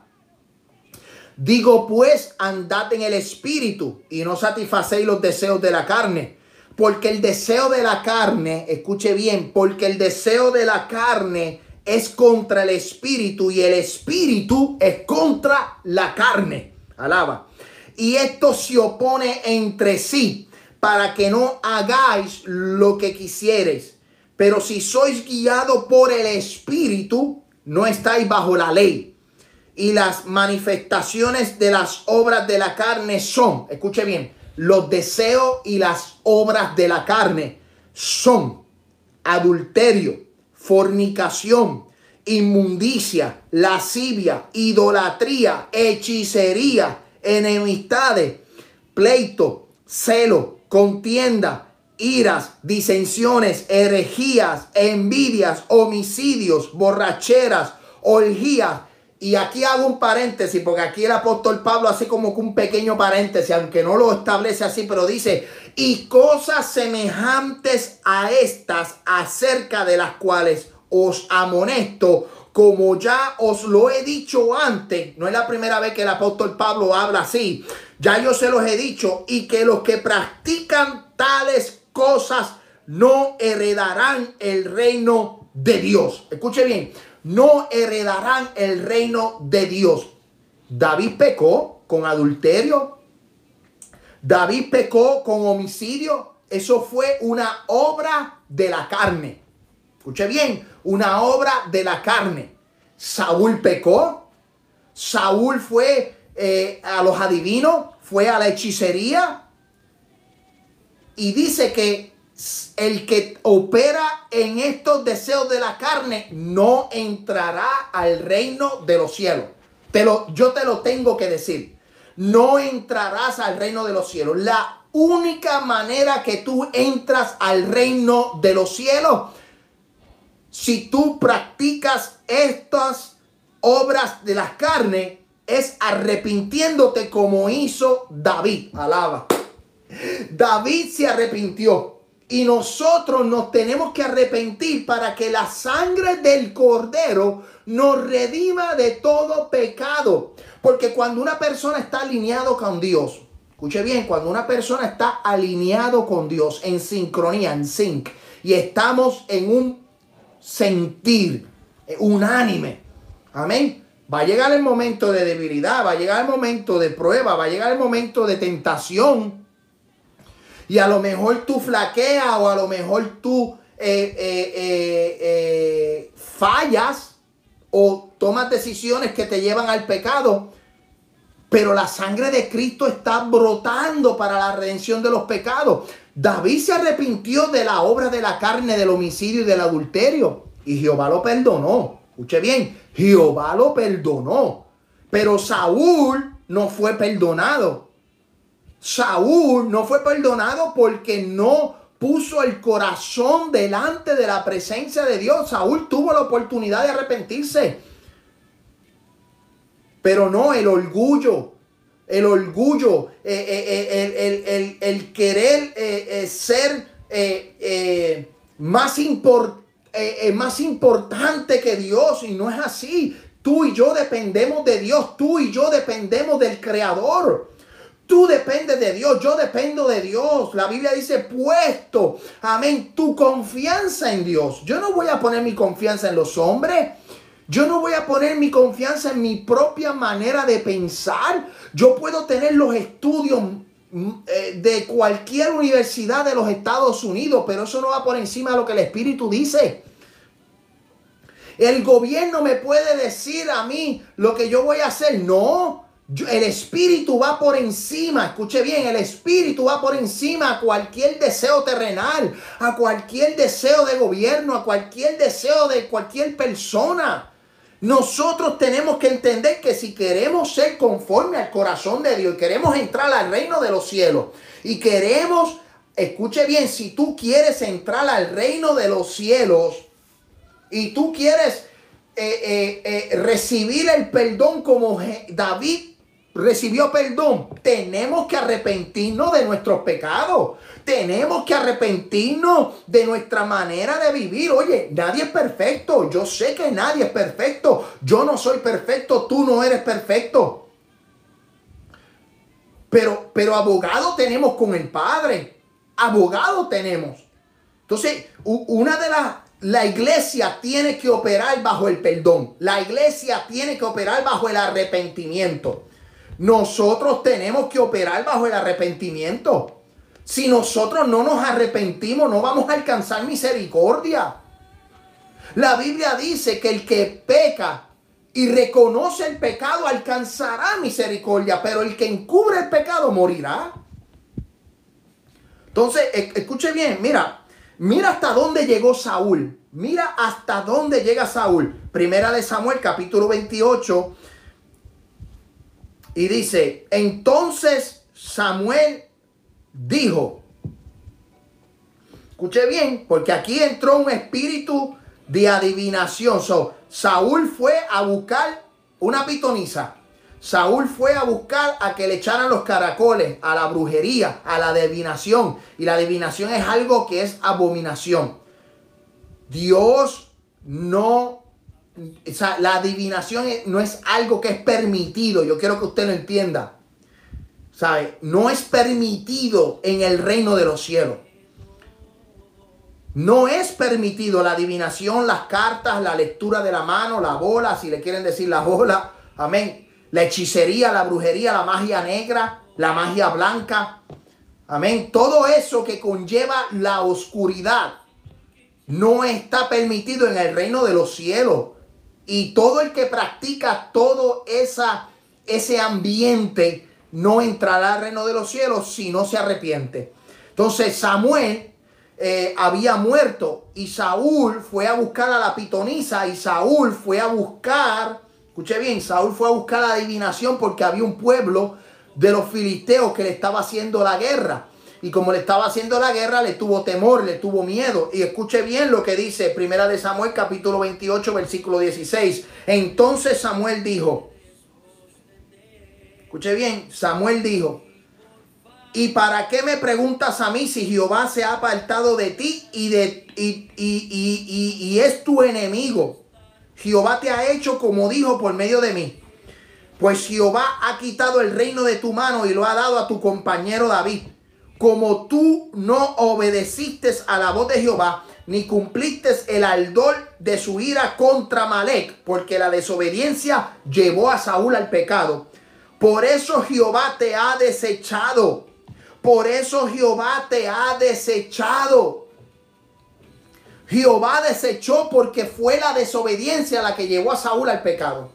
Digo pues, andad en el espíritu y no satisfacéis los deseos de la carne. Porque el deseo de la carne, escuche bien, porque el deseo de la carne es contra el espíritu y el espíritu es contra la carne. Alaba. Y esto se opone entre sí para que no hagáis lo que quisierais. Pero si sois guiados por el Espíritu, no estáis bajo la ley. Y las manifestaciones de las obras de la carne son, escuche bien, los deseos y las obras de la carne son adulterio, fornicación, inmundicia, lascivia, idolatría, hechicería, enemistades, pleito, celo, contienda, iras, disensiones, herejías, envidias, homicidios, borracheras, orgías. Y aquí hago un paréntesis, porque aquí el apóstol Pablo hace como que un pequeño paréntesis, aunque no lo establece así, pero dice, y cosas semejantes a estas, acerca de las cuales os amonesto, como ya os lo he dicho antes, no es la primera vez que el apóstol Pablo habla así, ya yo se los he dicho, y que los que practican tales cosas no heredarán el reino de Dios. Escuche bien, no heredarán el reino de Dios. David pecó con adulterio. David pecó con homicidio. Eso fue una obra de la carne. Escuche bien, una obra de la carne. Saúl pecó. Saúl fue eh, a los adivinos, fue a la hechicería. Y dice que el que opera en estos deseos de la carne no entrará al reino de los cielos. Pero yo te lo tengo que decir. No entrarás al reino de los cielos. La única manera que tú entras al reino de los cielos, si tú practicas estas obras de la carne, es arrepintiéndote como hizo David. Alaba. David se arrepintió. Y nosotros nos tenemos que arrepentir para que la sangre del cordero nos redima de todo pecado. Porque cuando una persona está alineado con Dios, escuche bien, cuando una persona está alineado con Dios en sincronía, en sync, y estamos en un sentir unánime, amén Va a llegar el momento de debilidad, va a llegar el momento de prueba, va a llegar el momento de tentación. Y a lo mejor tú flaqueas o a lo mejor tú eh, eh, fallas o tomas decisiones que te llevan al pecado, pero la sangre de Cristo está brotando para la redención de los pecados. David se arrepintió de la obra de la carne, del homicidio y del adulterio. Y Jehová lo perdonó. Escuche bien, Jehová lo perdonó. Pero Saúl no fue perdonado. Saúl no fue perdonado porque no puso el corazón delante de la presencia de Dios. Saúl tuvo la oportunidad de arrepentirse. Pero no el orgullo, el orgullo, eh, eh, eh, el, querer ser más, más importante que Dios. Y no es así. Tú y yo dependemos de Dios. Tú y yo dependemos del Creador. Tú dependes de Dios, yo dependo de Dios. La Biblia dice, puesto, amén, tu confianza en Dios. Yo no voy a poner mi confianza en los hombres. Yo no voy a poner mi confianza en mi propia manera de pensar. Yo puedo tener los estudios mm, eh, de cualquier universidad de los Estados Unidos, pero eso no va por encima de lo que el Espíritu dice. El gobierno me puede decir a mí lo que yo voy a hacer. No, el espíritu va por encima, escuche bien, el espíritu va por encima a cualquier deseo terrenal, a cualquier deseo de gobierno, a cualquier deseo de cualquier persona. Nosotros tenemos que entender que si queremos ser conforme al corazón de Dios y queremos entrar al reino de los cielos y queremos, escuche bien, si tú quieres entrar al reino de los cielos y tú quieres eh, eh, eh, recibir el perdón como David recibió perdón, tenemos que arrepentirnos de nuestros pecados. Tenemos que arrepentirnos de nuestra manera de vivir. Oye, nadie es perfecto. Yo sé que nadie es perfecto. Yo no soy perfecto. Tú no eres perfecto. Pero, pero abogado tenemos con el Padre. Abogado tenemos. Entonces, una de las la iglesia tiene que operar bajo el perdón. La iglesia tiene que operar bajo el arrepentimiento. Nosotros tenemos que operar bajo el arrepentimiento. Si nosotros no nos arrepentimos, no vamos a alcanzar misericordia. La Biblia dice que el que peca y reconoce el pecado alcanzará misericordia, pero el que encubre el pecado morirá. Entonces, escuche bien, mira, mira hasta dónde llegó Saúl. Mira hasta dónde llega Saúl. Primera de Samuel, capítulo 28, y dice, entonces Samuel dijo, escuche bien, porque aquí entró un espíritu de adivinación. Saúl fue a buscar una pitoniza. Saúl fue a buscar a que le echaran los caracoles, a la brujería, a la adivinación. Y la adivinación es algo que es abominación. Dios no o la adivinación no es algo que es permitido. Yo quiero que usted lo entienda. ¿Sabe? No es permitido en el reino de los cielos. No es permitido la adivinación, las cartas, la lectura de la mano, la bola, si le quieren decir la bola. Amén. La hechicería, la brujería, la magia negra, la magia blanca. Amén. Todo eso que conlleva la oscuridad no está permitido en el reino de los cielos. Y todo el que practica todo esa, ese ambiente no entrará al reino de los cielos si no se arrepiente. Entonces Samuel eh, había muerto y Saúl fue a buscar a la pitonisa y Saúl fue a buscar, escuche bien, Saúl fue a buscar la adivinación porque había un pueblo de los filisteos que le estaba haciendo la guerra. Y como le estaba haciendo la guerra, le tuvo temor, le tuvo miedo. Y escuche bien lo que dice Primera de Samuel capítulo 28 versículo 16. Entonces Samuel dijo, escuche bien, Samuel dijo, ¿y para qué me preguntas a mí si Jehová se ha apartado de ti y, de, y, y, y es tu enemigo? Jehová te ha hecho como dijo por medio de mí. Pues Jehová ha quitado el reino de tu mano y lo ha dado a tu compañero David como tú no obedeciste a la voz de Jehová, ni cumpliste el ardor de su ira contra Malek, porque la desobediencia llevó a Saúl al pecado. Por eso Jehová te ha desechado. Por eso Jehová te ha desechado. Jehová desechó porque fue la desobediencia la que llevó a Saúl al pecado.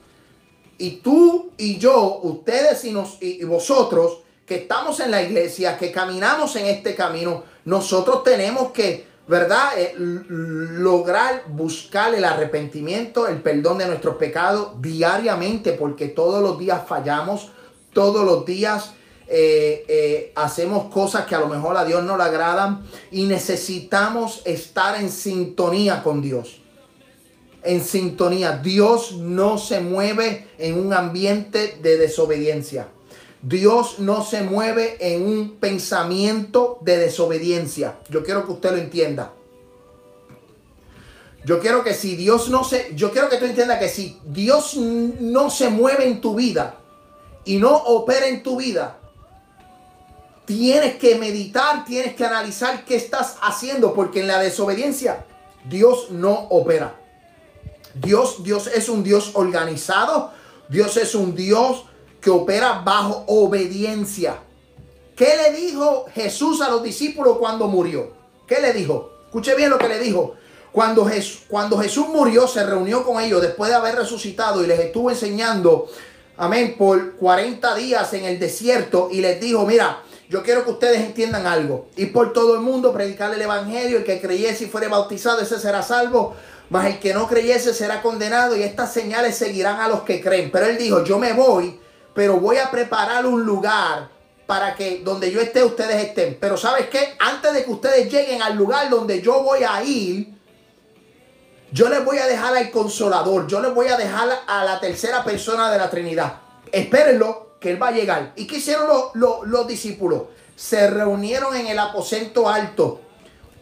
Y tú y yo, ustedes y, y vosotros, que estamos en la iglesia, que caminamos en este camino, nosotros tenemos que, ¿verdad? Eh, lograr buscar el arrepentimiento, el perdón de nuestros pecados diariamente, porque todos los días fallamos, todos los días eh, eh, hacemos cosas que a lo mejor a Dios no le agradan y necesitamos estar en sintonía con Dios. En sintonía. Dios no se mueve en un ambiente de desobediencia. Dios no se mueve en un pensamiento de desobediencia. Yo quiero que usted lo entienda. Yo quiero que si Dios no se, yo quiero que tú entiendas que si Dios no se mueve en tu vida y no opera en tu vida, tienes que meditar, tienes que analizar qué estás haciendo, porque en la desobediencia Dios no opera. Dios, Dios es un Dios organizado, Dios es un Dios que opera bajo obediencia. ¿Qué le dijo Jesús a los discípulos cuando murió? ¿Qué le dijo? Escuche bien lo que le dijo. Cuando Jesús, cuando Jesús murió, se reunió con ellos después de haber resucitado y les estuvo enseñando, amén, por 40 días en el desierto y les dijo, mira, yo quiero que ustedes entiendan algo. Y por todo el mundo predicar el evangelio. El que creyese y fuere bautizado, ese será salvo. Mas el que no creyese será condenado. Y estas señales seguirán a los que creen. Pero él dijo, yo me voy, pero voy a preparar un lugar para que donde yo esté, ustedes estén. Pero ¿sabes qué? Antes de que ustedes lleguen al lugar donde yo voy a ir, yo les voy a dejar al consolador. Yo les voy a dejar a la tercera persona de la Trinidad. Espérenlo que Él va a llegar. ¿Y qué hicieron los, los, discípulos? Se reunieron en el aposento alto,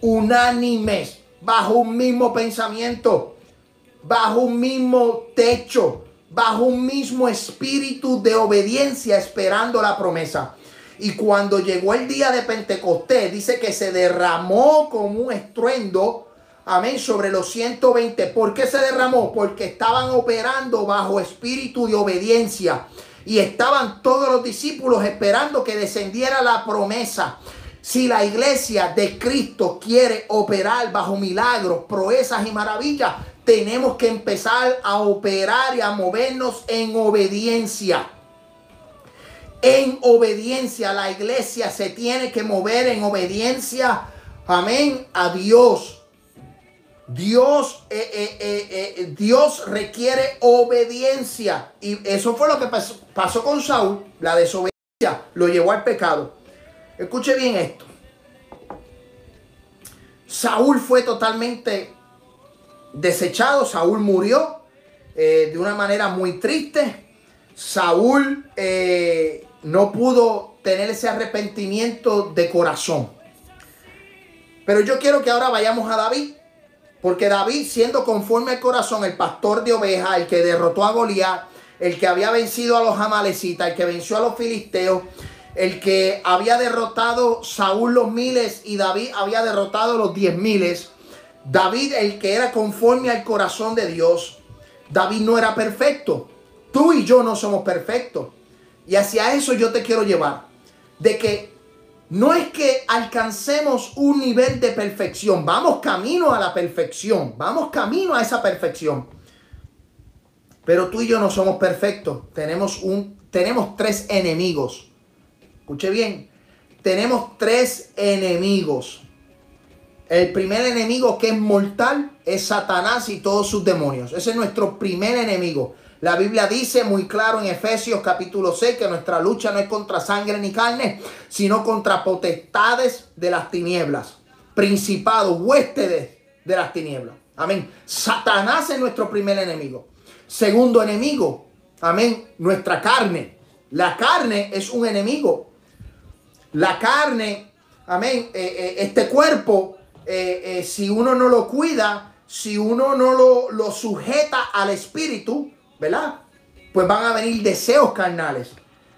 unánimes, bajo un mismo pensamiento, bajo un mismo techo, bajo un mismo espíritu de obediencia, esperando la promesa. Y cuando llegó el día de Pentecostés, dice que se derramó como un estruendo, amén, sobre los 120. ¿Por qué se derramó? Porque estaban operando bajo espíritu de obediencia y estaban todos los discípulos esperando que descendiera la promesa. Si la iglesia de Cristo quiere operar bajo milagros, proezas y maravillas, tenemos que empezar a operar y a movernos en obediencia. En obediencia, la iglesia se tiene que mover en obediencia, amén, a Dios. Dios, eh, eh, eh, Dios requiere obediencia. Y eso fue lo que pasó, pasó, con Saúl. La desobediencia lo llevó al pecado. Escuche bien esto. Saúl fue totalmente desechado. Saúl murió de una manera muy triste. Saúl no pudo tener ese arrepentimiento de corazón. Pero yo quiero que ahora vayamos a David porque David, siendo conforme al corazón, el pastor de ovejas, el que derrotó a Goliat, el que había vencido a los amalecitas, el que venció a los filisteos, el que había derrotado Saúl los miles y David había derrotado los diez miles. David, el que era conforme al corazón de Dios, David no era perfecto. Tú y yo no somos perfectos. Y hacia eso yo te quiero llevar. De que no es que alcancemos un nivel de perfección, vamos camino a la perfección, vamos camino a esa perfección. Pero tú y yo no somos perfectos, tenemos un tenemos tres enemigos. Escuche bien, tenemos tres enemigos. El primer enemigo que es mortal es Satanás y todos sus demonios. Ese es nuestro primer enemigo. La Biblia dice muy claro en Efesios capítulo 6 que nuestra lucha no es contra sangre ni carne, sino contra potestades de las tinieblas, principados, huéspedes de las tinieblas. Amén. Satanás es nuestro primer enemigo. Segundo enemigo, amén, nuestra carne. La carne es un enemigo. La carne, amén, eh, eh, este cuerpo, eh, si uno no lo cuida, si uno no lo, lo sujeta al espíritu, ¿verdad? Pues van a venir deseos carnales.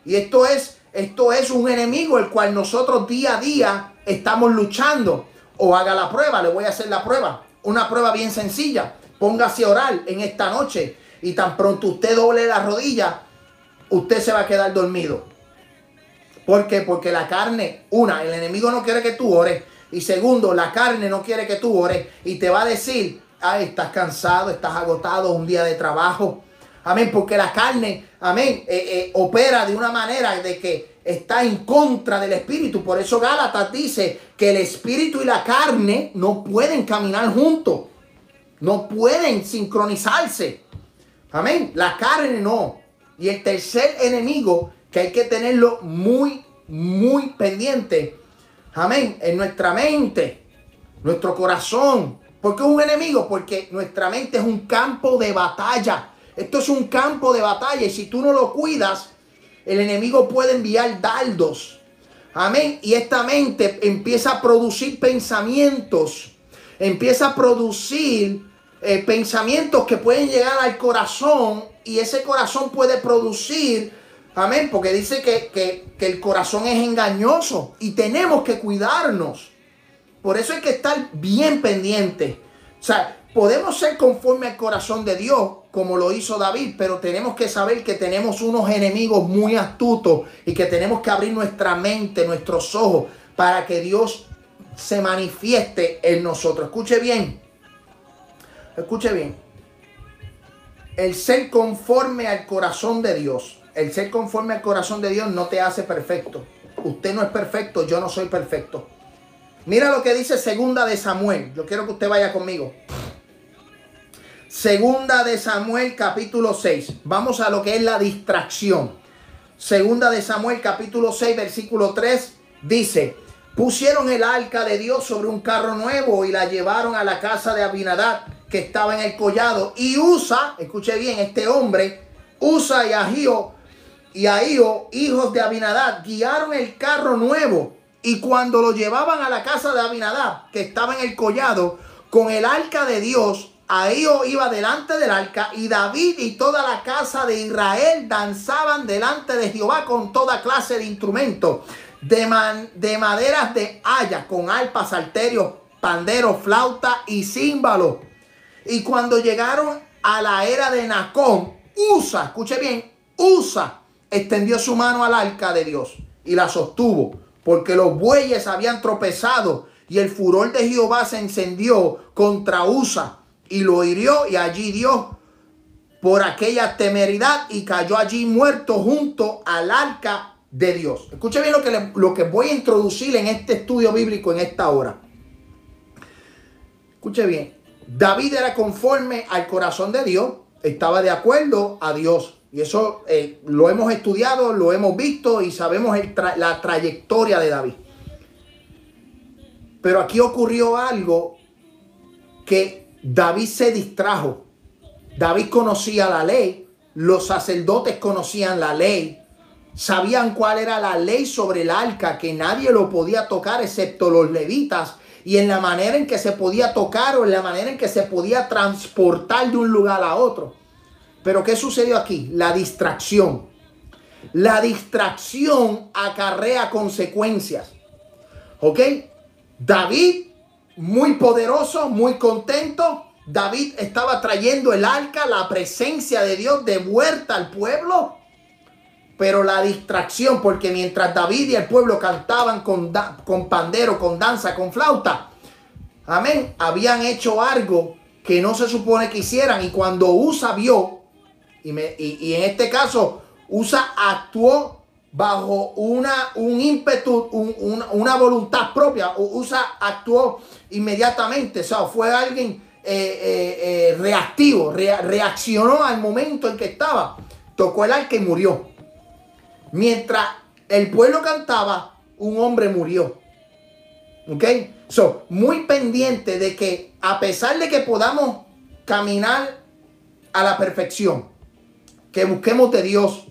Y esto es, esto es un enemigo el cual nosotros día a día estamos luchando. O haga la prueba, le voy a hacer la prueba. Una prueba bien sencilla. Póngase a orar en esta noche y tan pronto usted doble la rodilla, usted se va a quedar dormido. ¿Por qué? Porque la carne, una, el enemigo no quiere que tú ores. Y segundo, la carne no quiere que tú ores y te va a decir, ay, estás cansado, estás agotado, un día de trabajo. Amén, porque la carne, amén, eh, eh, opera de una manera de que está en contra del espíritu. Por eso Gálatas dice que el espíritu y la carne no pueden caminar juntos. No pueden sincronizarse. Amén. La carne no. Y el tercer enemigo que hay que tenerlo muy, muy pendiente. Amén. En nuestra mente, nuestro corazón. ¿Por qué es un enemigo? Porque nuestra mente es un campo de batalla. Esto es un campo de batalla y si tú no lo cuidas, el enemigo puede enviar dardos. Amén. Y esta mente empieza a producir pensamientos. Empieza a producir eh, pensamientos que pueden llegar al corazón y ese corazón puede producir, amén, porque dice que, que el corazón es engañoso y tenemos que cuidarnos. Por eso hay que estar bien pendiente. O sea, podemos ser conforme al corazón de Dios, como lo hizo David, pero tenemos que saber que tenemos unos enemigos muy astutos y que tenemos que abrir nuestra mente, nuestros ojos, para que Dios se manifieste en nosotros. Escuche bien, escuche bien. El ser conforme al corazón de Dios, el ser conforme al corazón de Dios no te hace perfecto. Usted no es perfecto, yo no soy perfecto. Mira lo que dice segunda de Samuel. Yo quiero que usted vaya conmigo. Segunda de Samuel capítulo 6. Vamos a lo que es la distracción. Segunda de Samuel capítulo 6 versículo 3 dice, pusieron el arca de Dios sobre un carro nuevo y la llevaron a la casa de Abinadad que estaba en el collado. Y Usa, escuche bien, este hombre, Usa y Ahío, y Ahío, hijos de Abinadad, guiaron el carro nuevo y cuando lo llevaban a la casa de Abinadab, que estaba en el collado, con el arca de Dios, ahí iba delante del arca y David y toda la casa de Israel danzaban delante de Jehová con toda clase de instrumentos, de, de maderas de haya, con alpas, salterios, panderos, flauta y címbalo. Y cuando llegaron a la era de Nacón, Usa, escuche bien, Usa extendió su mano al arca de Dios y la sostuvo porque los bueyes habían tropezado y el furor de Jehová se encendió contra Usa y lo hirió y allí dio por aquella temeridad y cayó allí muerto junto al arca de Dios. Escuche bien lo que, lo que voy a introducir en este estudio bíblico en esta hora. Escuche bien, David era conforme al corazón de Dios, estaba de acuerdo a Dios. Y eso eh, lo hemos estudiado, lo hemos visto y sabemos la trayectoria de David. Pero aquí ocurrió algo que David se distrajo. David conocía la ley, los sacerdotes conocían la ley, sabían cuál era la ley sobre el arca, que nadie lo podía tocar excepto los levitas, y en la manera en que se podía tocar o en la manera en que se podía transportar de un lugar a otro. Pero ¿qué sucedió aquí? La distracción. La distracción acarrea consecuencias. ¿Ok? David, muy poderoso, muy contento. David estaba trayendo el arca, la presencia de Dios de vuelta al pueblo. Pero la distracción, porque mientras David y el pueblo cantaban con, con pandero, con danza, con flauta, amén, habían hecho algo que no se supone que hicieran. Y cuando Usa vio y, en este caso, Usa actuó bajo una, un ímpetu, una voluntad propia. Usa actuó inmediatamente. O sea, fue alguien eh, eh, eh, reactivo, reaccionó al momento en que estaba. Tocó el arca y murió. Mientras el pueblo cantaba, un hombre murió. ¿Ok? So, muy pendiente de que a pesar de que podamos caminar a la perfección, que busquemos de Dios,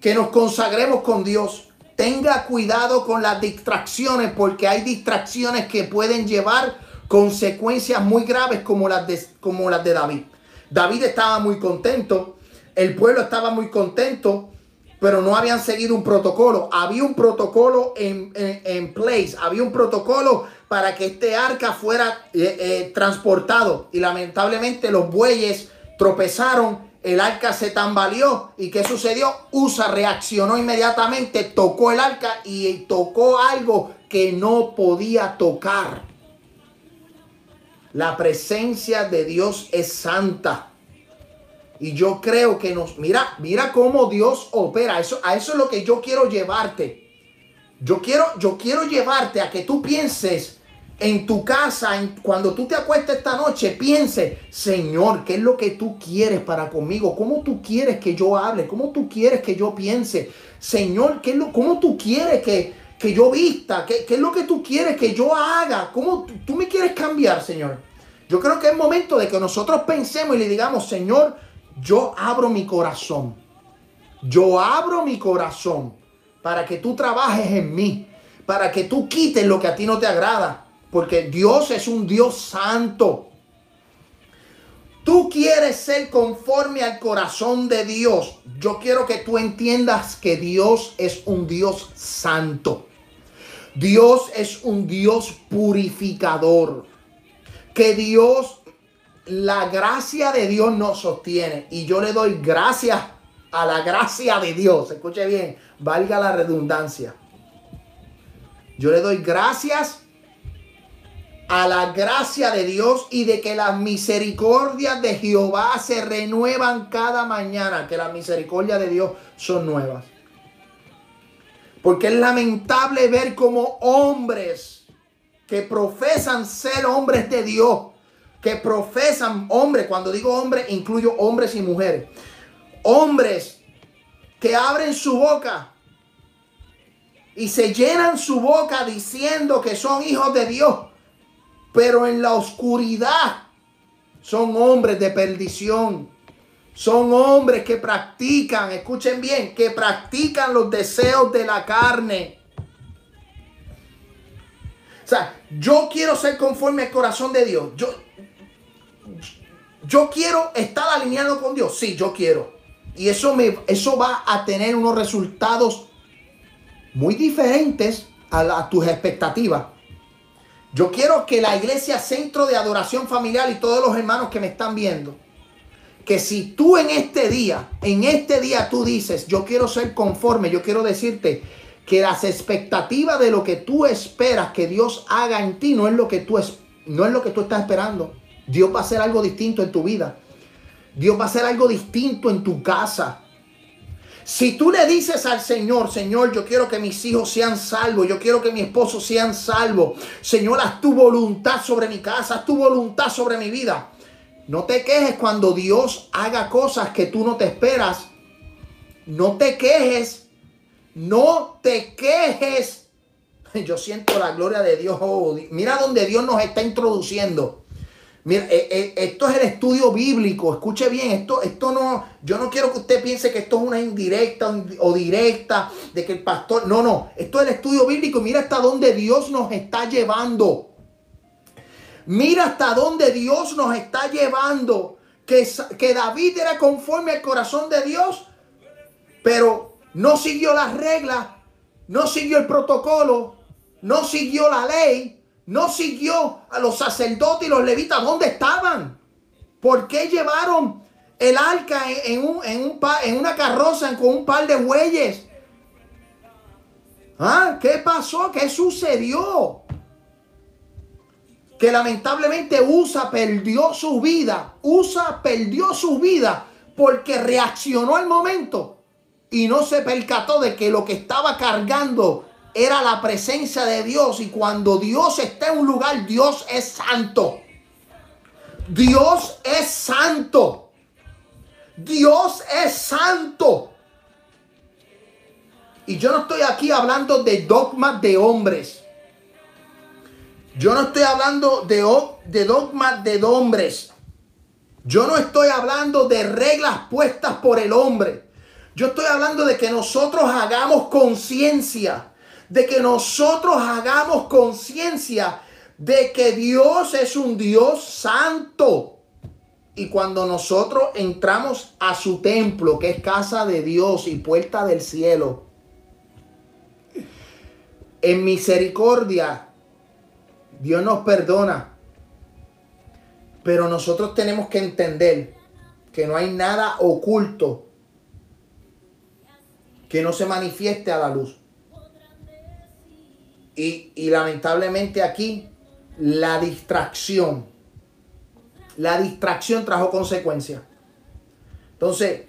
que nos consagremos con Dios. Tenga cuidado con las distracciones porque hay distracciones que pueden llevar consecuencias muy graves como las de, como las de David. David estaba muy contento, el pueblo estaba muy contento, pero no habían seguido un protocolo. Había un protocolo en, en, place, había un protocolo para que este arca fuera eh, eh, transportado y lamentablemente los bueyes tropezaron el arca se tambaleó. ¿Y qué sucedió? Usa reaccionó inmediatamente, tocó el arca y tocó algo que no podía tocar. La presencia de Dios es santa. Y yo creo que nos, mira, mira cómo Dios opera. Eso, a eso es lo que yo quiero llevarte. Yo quiero, yo quiero llevarte a que tú pienses en tu casa, cuando tú te acuestes esta noche, piense, Señor, ¿qué es lo que tú quieres para conmigo? ¿Cómo tú quieres que yo hable? ¿Cómo tú quieres que yo piense? Señor, ¿qué es lo, ¿cómo tú quieres que, que yo vista? ¿Qué, ¿Qué, es lo que tú quieres que yo haga? ¿Cómo tú me quieres cambiar, Señor? Yo creo que es momento de que nosotros pensemos y le digamos, Señor, yo abro mi corazón. Yo abro mi corazón para que tú trabajes en mí, para que tú quites lo que a ti no te agrada porque Dios es un Dios santo. Tú quieres ser conforme al corazón de Dios. Yo quiero que tú entiendas que Dios es un Dios santo. Dios es un Dios purificador. Que Dios, la gracia de Dios nos sostiene. Y yo le doy gracias a la gracia de Dios. Escuche bien, valga la redundancia. Yo le doy gracias a la gracia de Dios y de que las misericordias de Jehová se renuevan cada mañana, que las misericordias de Dios son nuevas. Porque es lamentable ver como hombres que profesan ser hombres de Dios, que profesan hombres, cuando digo hombres incluyo hombres y mujeres, hombres que abren su boca y se llenan su boca diciendo que son hijos de Dios pero en la oscuridad son hombres de perdición. Son hombres que practican, escuchen bien, que practican los deseos de la carne. O sea, yo quiero ser conforme al corazón de Dios. Yo, yo quiero estar alineado con Dios. Sí, yo quiero. Y eso, me, eso va a tener unos resultados muy diferentes a, a tus expectativas. Yo quiero que la iglesia centro de adoración familiar y todos los hermanos que me están viendo, que si tú en este día, en este día tú dices, yo quiero ser conforme, yo quiero decirte que las expectativas de lo que tú esperas que Dios haga en ti no es lo que tú es, no es lo que tú estás esperando. Dios va a hacer algo distinto en tu vida. Dios va a hacer algo distinto en tu casa. Si tú le dices al Señor, Señor, yo quiero que mis hijos sean salvos, yo quiero que mi esposo sean salvos, Señor, haz tu voluntad sobre mi casa, haz tu voluntad sobre mi vida. No te quejes cuando Dios haga cosas que tú no te esperas. No te quejes, no te quejes. [LAUGHS] Yo siento la gloria de Dios. Oh, mira donde Dios nos está introduciendo. Mira, eh, eh, esto es el estudio bíblico. Escuche bien, esto, esto no, yo no quiero que usted piense que esto es una indirecta o directa de que el pastor. No, no, esto es el estudio bíblico. Mira hasta dónde Dios nos está llevando. Mira hasta dónde Dios nos está llevando. Que, que David era conforme al corazón de Dios, pero no siguió las reglas, no siguió el protocolo, no siguió la ley no siguió a los sacerdotes y los levitas. ¿Dónde estaban? ¿Por qué llevaron el arca en, un, en, una carroza con un par de bueyes? ¿Ah? ¿Qué pasó? ¿Qué sucedió? Que lamentablemente Usa perdió su vida. Usa perdió su vida porque reaccionó al momento y no se percató de que lo que estaba cargando era la presencia de Dios y cuando Dios está en un lugar, Dios es santo. Dios es santo. Dios es santo. Y yo no estoy aquí hablando de dogmas de hombres. Yo no estoy hablando de, de dogmas de hombres. Yo no estoy hablando de reglas puestas por el hombre. Yo estoy hablando de que nosotros hagamos conciencia de que nosotros hagamos conciencia de que Dios es un Dios santo. Y cuando nosotros entramos a su templo, que es casa de Dios y puerta del cielo, en misericordia, Dios nos perdona. Pero nosotros tenemos que entender que no hay nada oculto que no se manifieste a la luz. Y, lamentablemente aquí la distracción, la distracción trajo consecuencias. Entonces,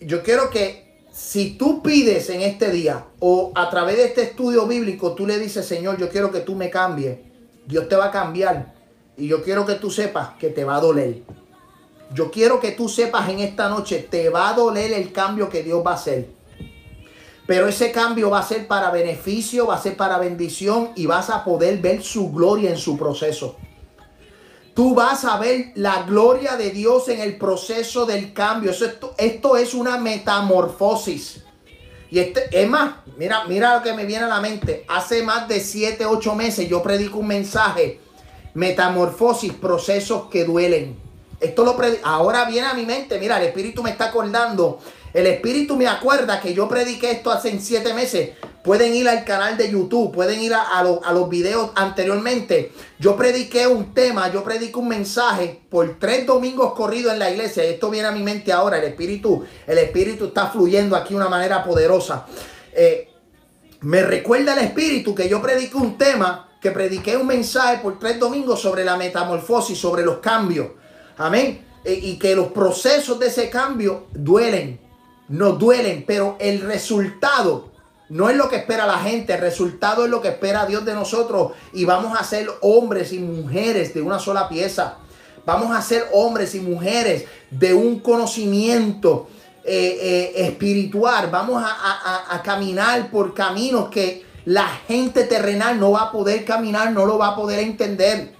yo quiero que si tú pides en este día o a través de este estudio bíblico, tú le dices, Señor, yo quiero que tú me cambies, Dios te va a cambiar. Y yo quiero que tú sepas que te va a doler. Yo quiero que tú sepas en esta noche, te va a doler el cambio que Dios va a hacer. Pero ese cambio va a ser para beneficio, va a ser para bendición y vas a poder ver su gloria en su proceso. Tú vas a ver la gloria de Dios en el proceso del cambio. esto, esto es una metamorfosis. Y este, es más, mira, mira lo que me viene a la mente. Hace más de 7, 8 meses yo predico un mensaje. Metamorfosis, procesos que duelen. Esto lo ahora viene a mi mente. Mira, el Espíritu me está acordando el Espíritu me acuerda que yo prediqué esto hace siete meses. Pueden ir al canal de YouTube, pueden ir a, los videos anteriormente. Yo prediqué un tema, yo prediqué un mensaje por tres domingos corridos en la iglesia. Esto viene a mi mente ahora. El Espíritu, el Espíritu está fluyendo aquí de una manera poderosa. Eh, me recuerda el Espíritu que yo prediqué un tema, que prediqué un mensaje por tres domingos sobre la metamorfosis, sobre los cambios. Amén. Eh, y que los procesos de ese cambio duelen nos duelen, pero el resultado no es lo que espera la gente, el resultado es lo que espera Dios de nosotros y vamos a ser hombres y mujeres de una sola pieza. Vamos a ser hombres y mujeres de un conocimiento eh, eh, espiritual. Vamos a, a caminar por caminos que la gente terrenal no va a poder caminar, no lo va a poder entender.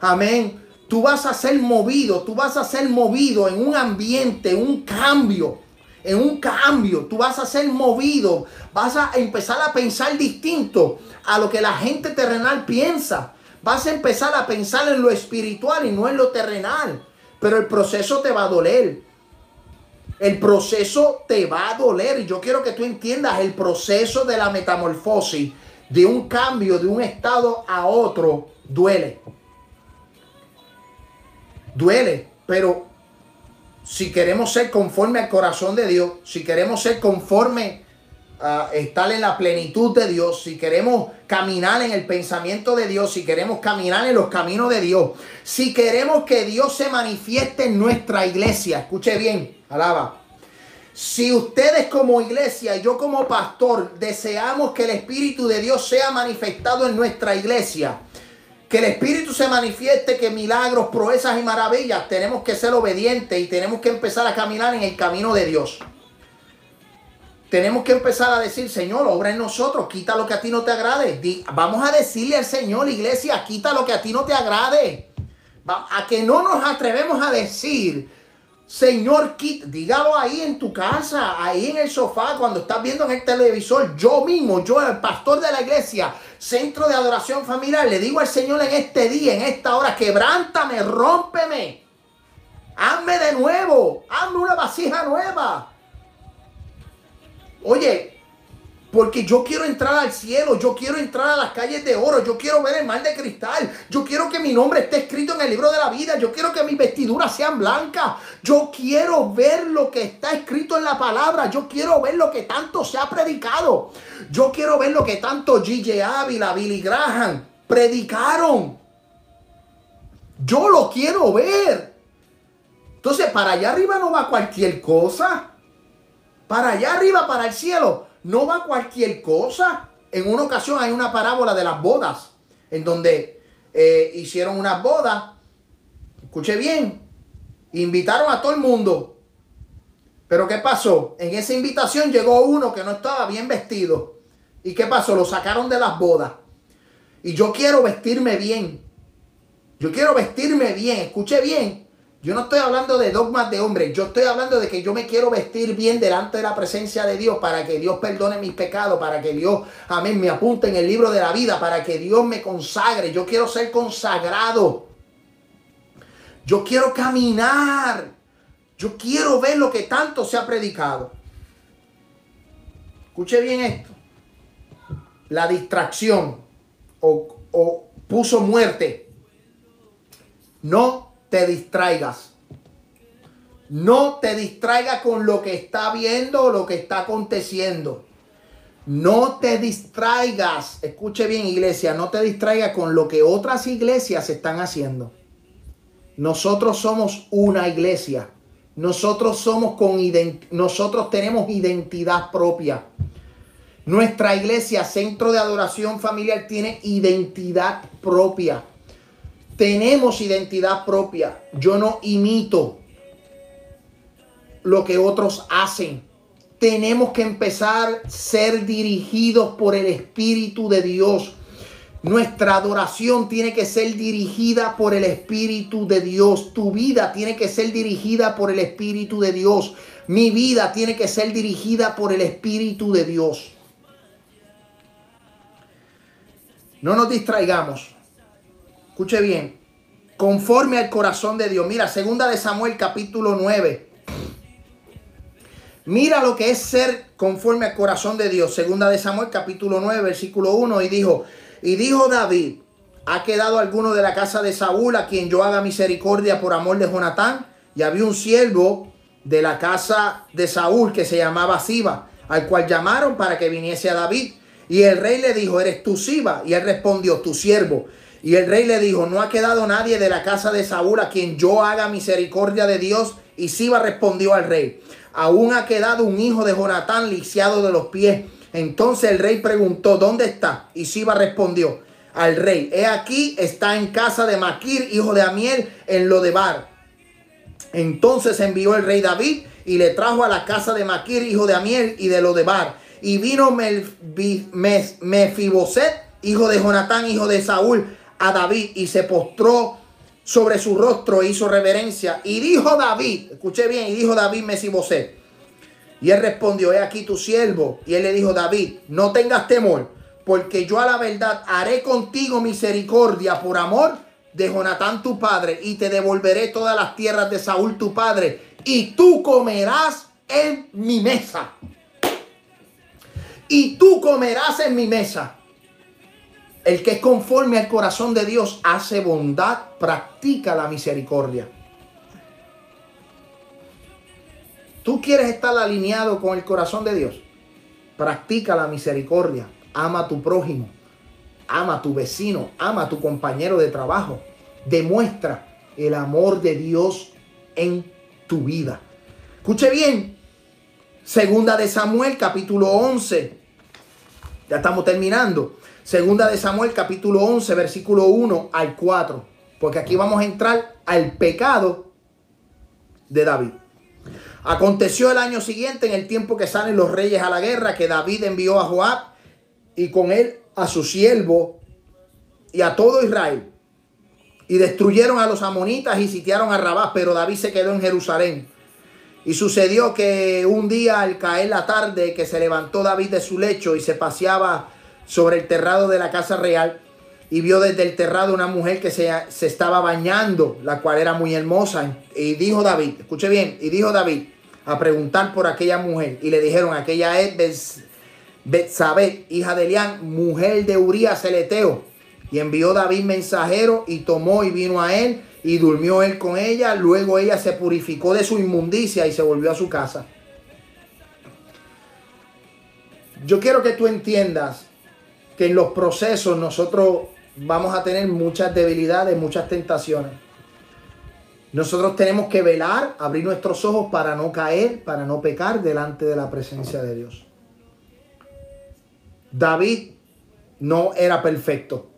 Amén. Tú vas a ser movido, tú vas a ser movido en un ambiente, un cambio en un cambio, tú vas a ser movido, vas a empezar a pensar distinto a lo que la gente terrenal piensa. Vas a empezar a pensar en lo espiritual y no en lo terrenal. Pero el proceso te va a doler. El proceso te va a doler. Y yo quiero que tú entiendas el proceso de la metamorfosis, de un cambio de un estado a otro, duele. Duele, pero si queremos ser conforme al corazón de Dios, si queremos ser conforme a estar en la plenitud de Dios, si queremos caminar en el pensamiento de Dios, si queremos caminar en los caminos de Dios, si queremos que Dios se manifieste en nuestra iglesia, escuche bien, alaba. Si ustedes como iglesia y yo como pastor deseamos que el Espíritu de Dios sea manifestado en nuestra iglesia, que el Espíritu se manifieste, que milagros, proezas y maravillas, tenemos que ser obedientes y tenemos que empezar a caminar en el camino de Dios. Tenemos que empezar a decir, Señor, obra en nosotros, quita lo que a ti no te agrade. Vamos a decirle al Señor, iglesia, quita lo que a ti no te agrade. A que no nos atrevemos a decir, Señor, dígalo ahí en tu casa, ahí en el sofá, cuando estás viendo en el televisor. Yo mismo, yo, el pastor de la iglesia, centro de adoración familiar, le digo al Señor en este día, en esta hora, quebrántame, rómpeme. Hazme de nuevo, hazme una vasija nueva. Oye, porque yo quiero entrar al cielo, yo quiero entrar a las calles de oro, yo quiero ver el mar de cristal, yo quiero que mi nombre esté escrito en el libro de la vida, yo quiero que mis vestiduras sean blancas, yo quiero ver lo que está escrito en la palabra, yo quiero ver lo que tanto se ha predicado, yo quiero ver lo que tanto G.J. Ávila, Billy Graham predicaron. Yo lo quiero ver. Entonces, para allá arriba no va cualquier cosa. Para allá arriba, para el cielo, no va cualquier cosa. En una ocasión hay una parábola de las bodas, en donde eh, hicieron unas bodas. Escuche bien, invitaron a todo el mundo. Pero ¿qué pasó? En esa invitación llegó uno que no estaba bien vestido. ¿Y qué pasó? Lo sacaron de las bodas. Y yo quiero vestirme bien. Yo quiero vestirme bien. Escuche bien. Yo no estoy hablando de dogmas de hombre, yo estoy hablando de que yo me quiero vestir bien delante de la presencia de Dios para que Dios perdone mis pecados, para que Dios, amén, me apunte en el libro de la vida, para que Dios me consagre. Yo quiero ser consagrado. Yo quiero caminar. Yo quiero ver lo que tanto se ha predicado. Escuche bien esto. La distracción o, o puso muerte. No te distraigas. No te distraiga con lo que está viendo o lo que está aconteciendo. No te distraigas, escuche bien iglesia, no te distraigas con lo que otras iglesias están haciendo. Nosotros somos una iglesia. Nosotros somos con nosotros tenemos identidad propia. Nuestra iglesia, centro de adoración familiar, tiene identidad propia. Tenemos identidad propia. Yo no imito lo que otros hacen. Tenemos que empezar a ser dirigidos por el Espíritu de Dios. Nuestra adoración tiene que ser dirigida por el Espíritu de Dios. Tu vida tiene que ser dirigida por el Espíritu de Dios. Mi vida tiene que ser dirigida por el Espíritu de Dios. No nos distraigamos. Escuche bien. Conforme al corazón de Dios. Mira, segunda de Samuel capítulo 9. Mira lo que es ser conforme al corazón de Dios. Segunda de Samuel capítulo 9 versículo 1 y dijo, y dijo David, ¿ha quedado alguno de la casa de Saúl a quien yo haga misericordia por amor de Jonatán? Y había un siervo de la casa de Saúl que se llamaba Siba, al cual llamaron para que viniese a David. Y el rey le dijo, ¿eres tú Siba? Y él respondió, tu siervo. Y el rey le dijo, no ha quedado nadie de la casa de Saúl a quien yo haga misericordia de Dios. Y Siba respondió al rey, aún ha quedado un hijo de Jonatán lisiado de los pies. Entonces el rey preguntó, ¿dónde está? Y Siba respondió al rey, he aquí, está en casa de Maquir, hijo de Amiel, en Lodebar. Entonces envió el rey David y le trajo a la casa de Maquir, hijo de Amiel, y de Lodebar. Y vino Mefiboset, hijo de Jonatán, hijo de Saúl, a David y se postró sobre su rostro e hizo reverencia. Y dijo David, escuché bien, y dijo David Mefiboset. Y él respondió, he aquí tu siervo. Y él le dijo, David, no tengas temor, porque yo a la verdad haré contigo misericordia por amor de Jonatán tu padre, y te devolveré todas las tierras de Saúl tu padre, y tú comerás en mi mesa y tú comerás en mi mesa. El que es conforme al corazón de Dios hace bondad, practica la misericordia. ¿Tú quieres estar alineado con el corazón de Dios? Practica la misericordia. Ama a tu prójimo. Ama a tu vecino. Ama a tu compañero de trabajo. Demuestra el amor de Dios en tu vida. Escuche bien. Segunda de Samuel capítulo 11 ya estamos terminando. Segunda de Samuel capítulo 11 versículo 1 al 4. Porque aquí vamos a entrar al pecado de David. Aconteció el año siguiente, en el tiempo que salen los reyes a la guerra, que David envió a Joab y con él a su siervo y a todo Israel. Y destruyeron a los amonitas y sitiaron a Rabá, pero David se quedó en Jerusalén. Y sucedió que un día al caer la tarde que se levantó David de su lecho y se paseaba sobre el terrado de la casa real y vio desde el terrado una mujer que se, se estaba bañando, la cual era muy hermosa. Y dijo David, escuche bien, y dijo David a preguntar por aquella mujer. Y le dijeron, aquella es Betsabé, hija de Elián, mujer de Urías el Eteo. Y envió David mensajero y tomó y vino a él y durmió él con ella. Luego ella se purificó de su inmundicia y se volvió a su casa. Yo quiero que tú entiendas que en los procesos nosotros vamos a tener muchas debilidades, muchas tentaciones. Nosotros tenemos que velar, abrir nuestros ojos para no caer, para no pecar delante de la presencia de Dios. David no era perfecto.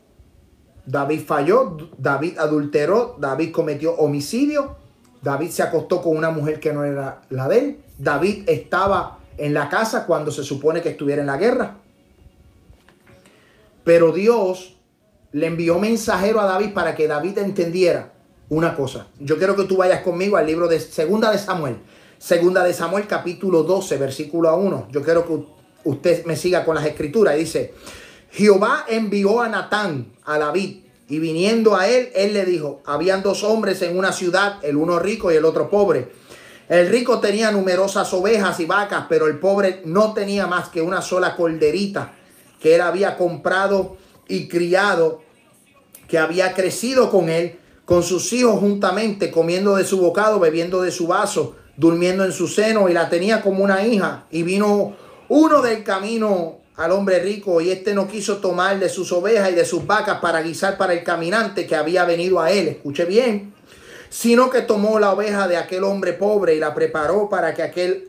David falló, David adulteró, David cometió homicidio, David se acostó con una mujer que no era la de él, David estaba en la casa cuando se supone que estuviera en la guerra. Pero Dios le envió mensajero a David para que David entendiera una cosa. Yo quiero que tú vayas conmigo al libro de Segunda de Samuel. Segunda de Samuel capítulo 12, versículo 1. Yo quiero que usted me siga con las escrituras. Dice, Jehová envió a Natán a David y viniendo a él, él le dijo, habían dos hombres en una ciudad, el uno rico y el otro pobre. El rico tenía numerosas ovejas y vacas, pero el pobre no tenía más que una sola corderita que él había comprado y criado, que había crecido con él, con sus hijos juntamente, comiendo de su bocado, bebiendo de su vaso, durmiendo en su seno y la tenía como una hija. Y vino uno del camino al hombre rico y este no quiso tomar de sus ovejas y de sus vacas para guisar para el caminante que había venido a él. Escuche bien. Sino que tomó la oveja de aquel hombre pobre y la preparó para que aquel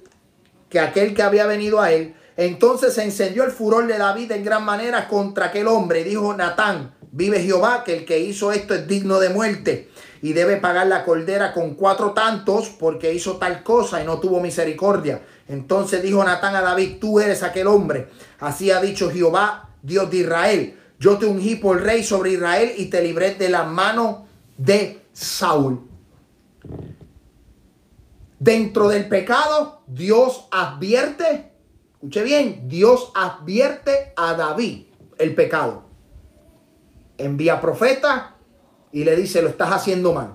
que aquel que había venido a él. Entonces se encendió el furor de David en gran manera contra aquel hombre. Dijo Natán, vive Jehová, que el que hizo esto es digno de muerte y debe pagar la cordera con cuatro tantos porque hizo tal cosa y no tuvo misericordia. Entonces dijo Natán a David, tú eres aquel hombre. Así ha dicho Jehová, Dios de Israel. Yo te ungí por rey sobre Israel y te libré de la mano de Saúl. Dentro del pecado, Dios advierte, escuche bien, Dios advierte a David el pecado. Envía profeta, y le dice, lo estás haciendo mal,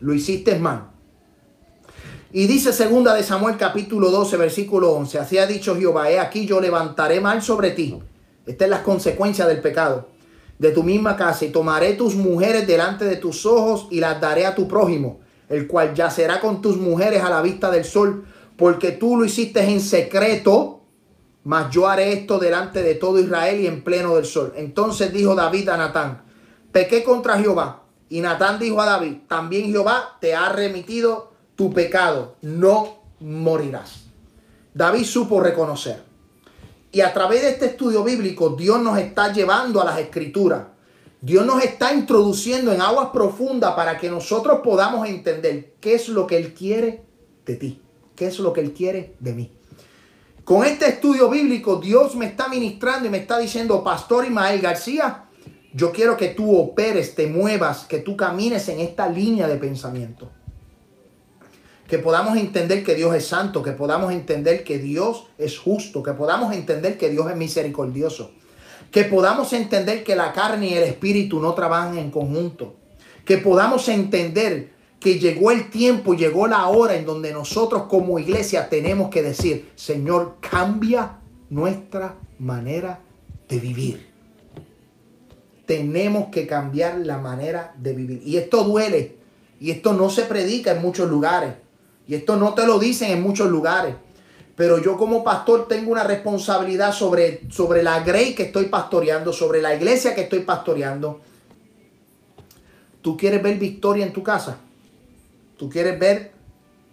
lo hiciste mal. Y dice segunda de Samuel capítulo 12 versículo 11, así ha dicho Jehová, he aquí yo levantaré mal sobre ti. Esta es la consecuencia del pecado de tu misma casa y tomaré tus mujeres delante de tus ojos y las daré a tu prójimo, el cual yacerá con tus mujeres a la vista del sol, porque tú lo hiciste en secreto, mas yo haré esto delante de todo Israel y en pleno del sol. Entonces dijo David a Natán, pequé contra Jehová y Natán dijo a David, también Jehová te ha remitido tu pecado, no morirás. David supo reconocer. Y a través de este estudio bíblico, Dios nos está llevando a las escrituras. Dios nos está introduciendo en aguas profundas para que nosotros podamos entender qué es lo que Él quiere de ti, qué es lo que Él quiere de mí. Con este estudio bíblico, Dios me está ministrando y me está diciendo, Pastor Ismael García, yo quiero que tú operes, te muevas, que tú camines en esta línea de pensamiento. Que podamos entender que Dios es santo, que podamos entender que Dios es justo, que podamos entender que Dios es misericordioso. Que podamos entender que la carne y el espíritu no trabajan en conjunto. Que podamos entender que llegó el tiempo, llegó la hora en donde nosotros como iglesia tenemos que decir, Señor, cambia nuestra manera de vivir tenemos que cambiar la manera de vivir. Y esto duele. Y esto no se predica en muchos lugares. Y esto no te lo dicen en muchos lugares. Pero yo como pastor tengo una responsabilidad sobre, sobre la grey que estoy pastoreando, sobre la iglesia que estoy pastoreando. ¿Tú quieres ver victoria en tu casa? ¿Tú quieres ver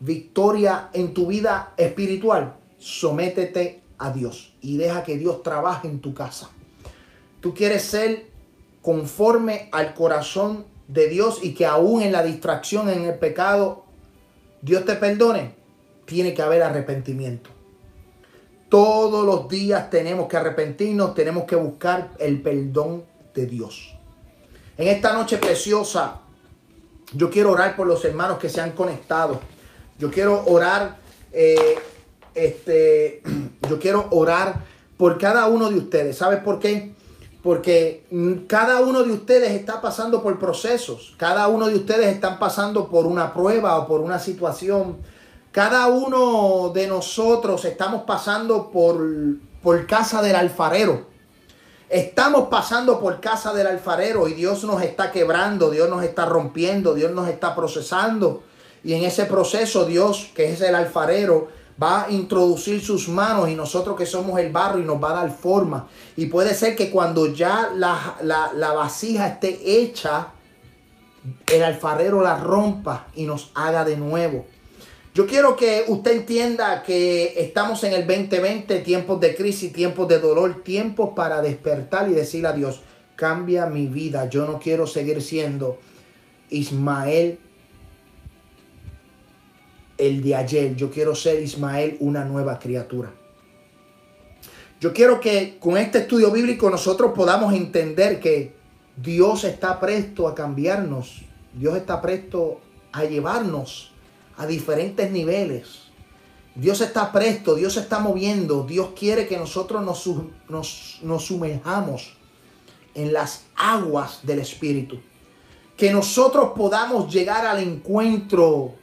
victoria en tu vida espiritual? Sométete a Dios y deja que Dios trabaje en tu casa. Tú quieres ser conforme al corazón de Dios y que aún en la distracción, en el pecado, Dios te perdone, tiene que haber arrepentimiento. Todos los días tenemos que arrepentirnos, tenemos que buscar el perdón de Dios. En esta noche preciosa, yo quiero orar por los hermanos que se han conectado. Yo quiero orar, eh, este, [CLEARS THROAT] yo quiero orar por cada uno de ustedes. ¿Sabes por qué? porque cada uno de ustedes está pasando por procesos, cada uno de ustedes están pasando por una prueba o por una situación, cada uno de nosotros estamos pasando por, por casa del alfarero. Estamos pasando por casa del alfarero y Dios nos está quebrando, Dios nos está rompiendo, Dios nos está procesando. Y en ese proceso Dios, que es el alfarero, va a introducir sus manos y nosotros que somos el barro y nos va a dar forma. Y puede ser que cuando ya la, la, vasija esté hecha, el alfarero la rompa y nos haga de nuevo. Yo quiero que usted entienda que estamos en el 2020, tiempos de crisis, tiempos de dolor, tiempos para despertar y decirle a Dios, cambia mi vida, yo no quiero seguir siendo Ismael el de ayer. Yo quiero ser Ismael una nueva criatura. Yo quiero que con este estudio bíblico nosotros podamos entender que Dios está presto a cambiarnos. Dios está presto a llevarnos a diferentes niveles. Dios está presto, Dios está moviendo. Dios quiere que nosotros nos, nos, nos sumerjamos en las aguas del Espíritu. Que nosotros podamos llegar al encuentro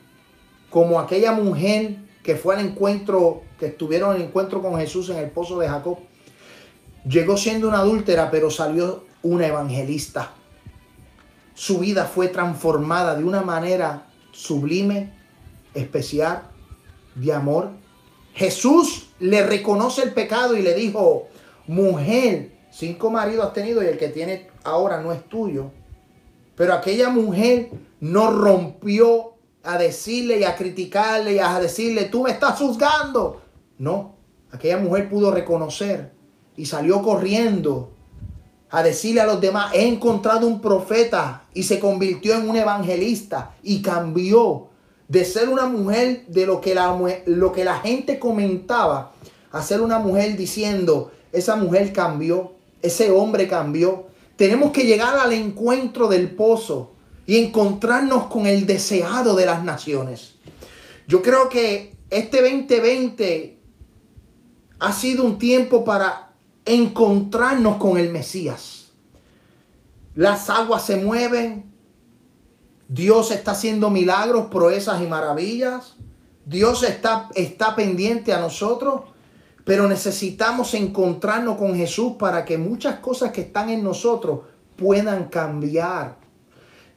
como aquella mujer que fue al encuentro, que estuvieron en el encuentro con Jesús en el pozo de Jacob. Llegó siendo una adúltera, pero salió una evangelista. Su vida fue transformada de una manera sublime, especial. de amor. Jesús le reconoce el pecado y le dijo, mujer, cinco maridos has tenido y el que tiene ahora no es tuyo. Pero aquella mujer no rompió a decirle y a criticarle y a decirle, tú me estás juzgando. No, aquella mujer pudo reconocer y salió corriendo a decirle a los demás, he encontrado un profeta y se convirtió en un evangelista y cambió de ser una mujer de lo que la, lo que la gente comentaba a ser una mujer diciendo, esa mujer cambió, ese hombre cambió. Tenemos que llegar al encuentro del pozo y encontrarnos con el deseado de las naciones. Yo creo que este 2020 ha sido un tiempo para encontrarnos con el Mesías. Las aguas se mueven. Dios está haciendo milagros, proezas y maravillas. Dios está, está pendiente a nosotros. Pero necesitamos encontrarnos con Jesús para que muchas cosas que están en nosotros puedan cambiar.